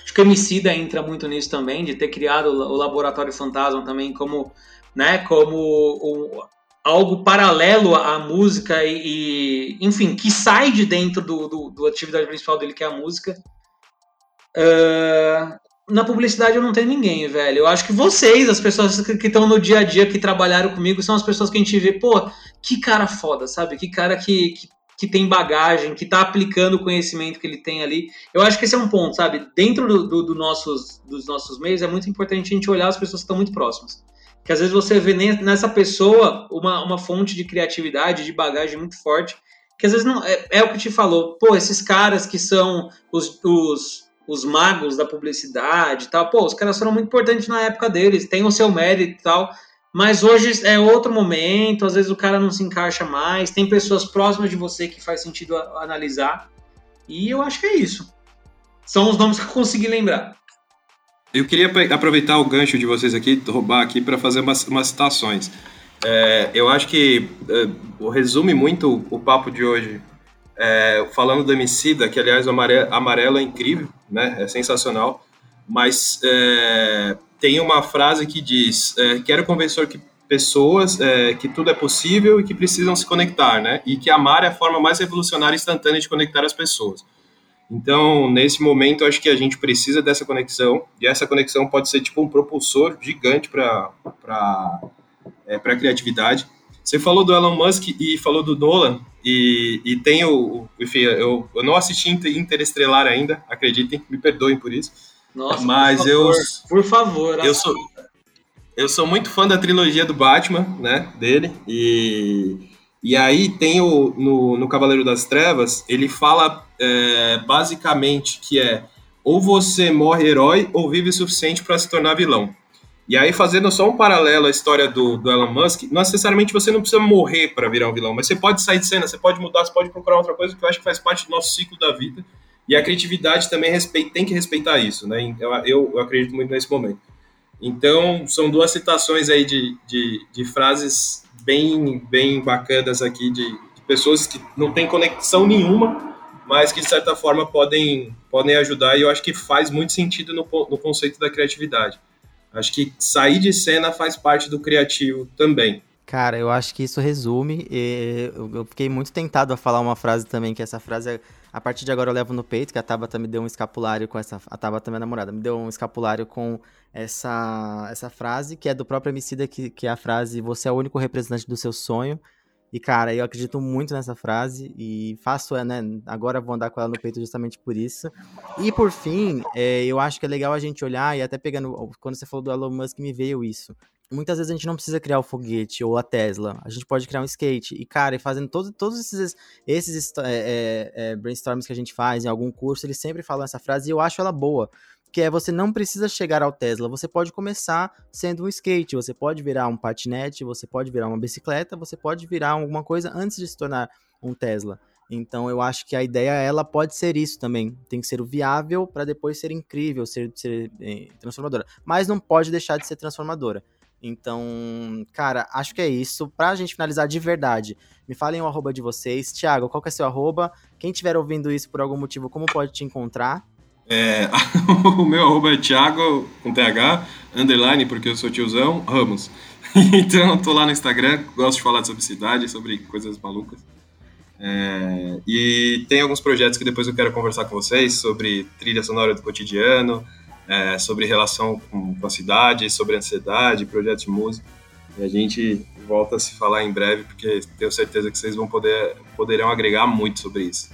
Acho que a Emicida entra muito nisso também, de ter criado o Laboratório Fantasma também como, né, como algo paralelo à música e, e, enfim, que sai de dentro do, do, do, atividade principal dele, que é a música. Na publicidade eu não tenho ninguém, velho. Eu acho que vocês, as pessoas que estão no dia a dia, que trabalharam comigo, são as pessoas que a gente vê, pô, que cara foda, sabe? Que cara que, que, que tem bagagem, que tá aplicando o conhecimento que ele tem ali. Eu acho que esse é um ponto, sabe? Dentro do, do, do nossos, dos nossos meios, é muito importante a gente olhar as pessoas que estão muito próximas. Que às vezes você vê nessa pessoa uma, uma fonte de criatividade, de bagagem muito forte, que às vezes não. É, é o que te falou, pô, esses caras que são os, os os magos da publicidade e tal. Pô, os caras foram muito importantes na época deles, tem o seu mérito e tal. Mas hoje é outro momento, às vezes o cara não se encaixa mais, tem pessoas próximas de você que faz sentido analisar. E eu acho que é isso. São os nomes que eu consegui lembrar. Eu queria aproveitar o gancho de vocês aqui, roubar aqui, para fazer umas, umas citações. É, eu acho que é, resume muito o papo de hoje é, falando do Emicida, que aliás o amarelo, é incrível, né? É sensacional. Mas é, tem uma frase que diz: é, quero convencer que pessoas é, que tudo é possível e que precisam se conectar, né? E que amar é a forma mais revolucionária e instantânea de conectar as pessoas. Então, nesse momento, acho que a gente precisa dessa conexão e essa conexão pode ser tipo um propulsor gigante para para é, a criatividade. Você falou do Elon Musk e falou do Nolan, e, e tem o. Enfim, eu, eu não assisti Interestelar ainda, acreditem, me perdoem por isso. Nossa, mas por favor, eu. Por favor, eu sou, eu sou muito fã da trilogia do Batman, né? Dele. E, e aí tem o. No, no Cavaleiro das Trevas, ele fala é, basicamente que é ou você morre herói ou vive o suficiente para se tornar vilão. E aí, fazendo só um paralelo à história do, do Elon Musk, não necessariamente você não precisa morrer para virar um vilão, mas você pode sair de cena, você pode mudar, você pode procurar outra coisa que eu acho que faz parte do nosso ciclo da vida. E a criatividade também respeita, tem que respeitar isso, né? Eu, eu, eu, acredito muito nesse momento. Então, são duas citações aí de, de, de frases bem, bem bacanas aqui, de, de pessoas que não têm conexão nenhuma, mas que de certa forma podem, podem ajudar, e eu acho que faz muito sentido no, no conceito da criatividade. Acho que sair de cena faz parte do criativo também. Cara, eu acho que isso resume. eu fiquei muito tentado a falar uma frase também, que essa frase é, a partir de agora eu levo no peito, que a Tabata me deu um escapulário com essa. A Tabata, minha namorada, me deu um escapulário com essa, essa frase, que é do próprio Emicida, que, que é a frase: Você é o único representante do seu sonho. E, cara, eu acredito muito nessa frase e faço, né? Agora vou andar com ela no peito justamente por isso. E, por fim, é, eu acho que é legal a gente olhar, e até pegando. Quando você falou do Elon Musk, me veio isso. Muitas vezes a gente não precisa criar o foguete ou a Tesla, a gente pode criar um skate. E, cara, fazendo todo, todos esses, esses é, é, é, brainstorms que a gente faz em algum curso, eles sempre falam essa frase e eu acho ela boa que é você não precisa chegar ao Tesla, você pode começar sendo um skate, você pode virar um patinete, você pode virar uma bicicleta, você pode virar alguma coisa antes de se tornar um Tesla. Então eu acho que a ideia ela pode ser isso também. Tem que ser o viável para depois ser incrível, ser, ser é, transformadora. Mas não pode deixar de ser transformadora. Então, cara, acho que é isso. Pra gente finalizar de verdade, me falem o arroba de vocês. Tiago, qual que é seu arroba? Quem estiver ouvindo isso por algum motivo, como pode te encontrar? É, [LAUGHS] o meu arroba é Thiago, com TH, underline, porque eu sou tiozão, Ramos. [LAUGHS] Então, tô lá no Instagram, gosto de falar sobre cidade, sobre coisas malucas. É, e tem alguns projetos que depois eu quero conversar com vocês sobre trilha sonora do cotidiano, é, sobre relação com, com, a cidade, sobre ansiedade, projetos de música. E a gente volta a se falar em breve, porque tenho certeza que vocês vão poder poderão agregar muito sobre isso.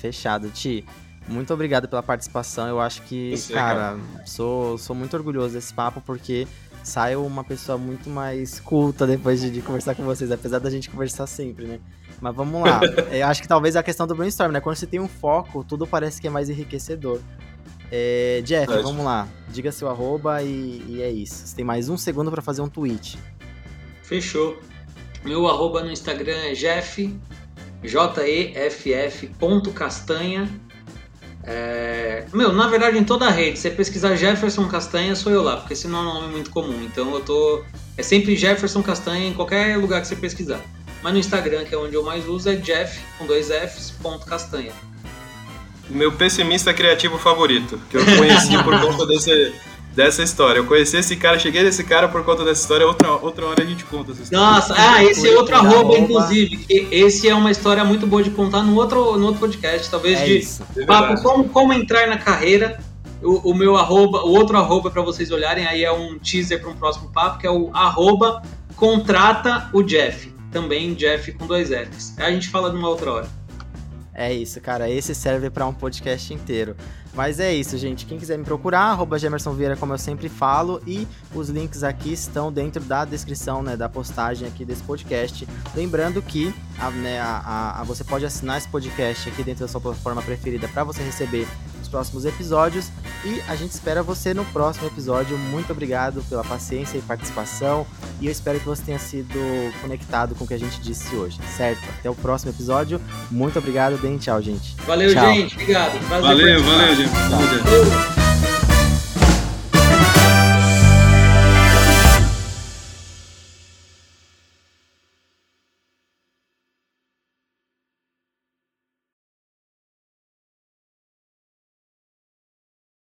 Fechado, Ti. Muito obrigado pela participação. Eu acho que, cara, cara, sou, sou muito orgulhoso desse papo porque saiu uma pessoa muito mais culta depois de, de, conversar com vocês, apesar da gente conversar sempre, né? Mas vamos lá. [LAUGHS] Eu acho que talvez a questão do brainstorm, né? Quando você tem um foco, tudo parece que é mais enriquecedor. É, Jeff, Verdade. vamos lá. Diga seu arroba e, e é isso. Você tem mais um segundo para fazer um tweet. Fechou. Meu arroba no Instagram é jeff, J-E-F-F, ponto castanha, É... Meu, na verdade, em toda a rede, você pesquisar Jefferson Castanha, sou eu lá, porque esse não é um nome muito comum. Então eu tô. É sempre Jefferson Castanha em qualquer lugar que você pesquisar. Mas no Instagram, que é onde eu mais uso, é Jeff com dois Fs, ponto Castanha. Meu pessimista criativo favorito, que eu conheci por conta desse, dessa história. Eu conheci esse cara, cheguei nesse cara por conta dessa história, outra, outra hora a gente conta essa história. Nossa, ah, esse é outro arroba, inclusive, que esse é uma história muito boa de contar no outro, no outro podcast, talvez é de isso, é papo, como, como entrar na carreira. O, o, meu arroba, o outro arroba para vocês olharem, aí é um teaser para um próximo papo, que é o arroba contrata o Jeff. Também Jeff com dois Fs. A gente fala numa outra hora. É isso, cara. Esse serve para um podcast inteiro. Mas é isso, gente. Quem quiser me procurar, arroba Gemerson Vieira, como eu sempre falo, e os links aqui estão dentro da descrição, né, da postagem aqui desse podcast. Lembrando que a, né, a, a, você pode assinar esse podcast aqui dentro da sua plataforma preferida para você receber próximos episódios. E a gente espera você no próximo episódio. Muito obrigado pela paciência e participação. E eu espero que você tenha sido conectado com o que a gente disse hoje, certo? Até o próximo episódio. Muito obrigado, deem tchau, gente. Valeu, tchau. gente. Obrigado. Prazer valeu, valeu, gente. Tchau.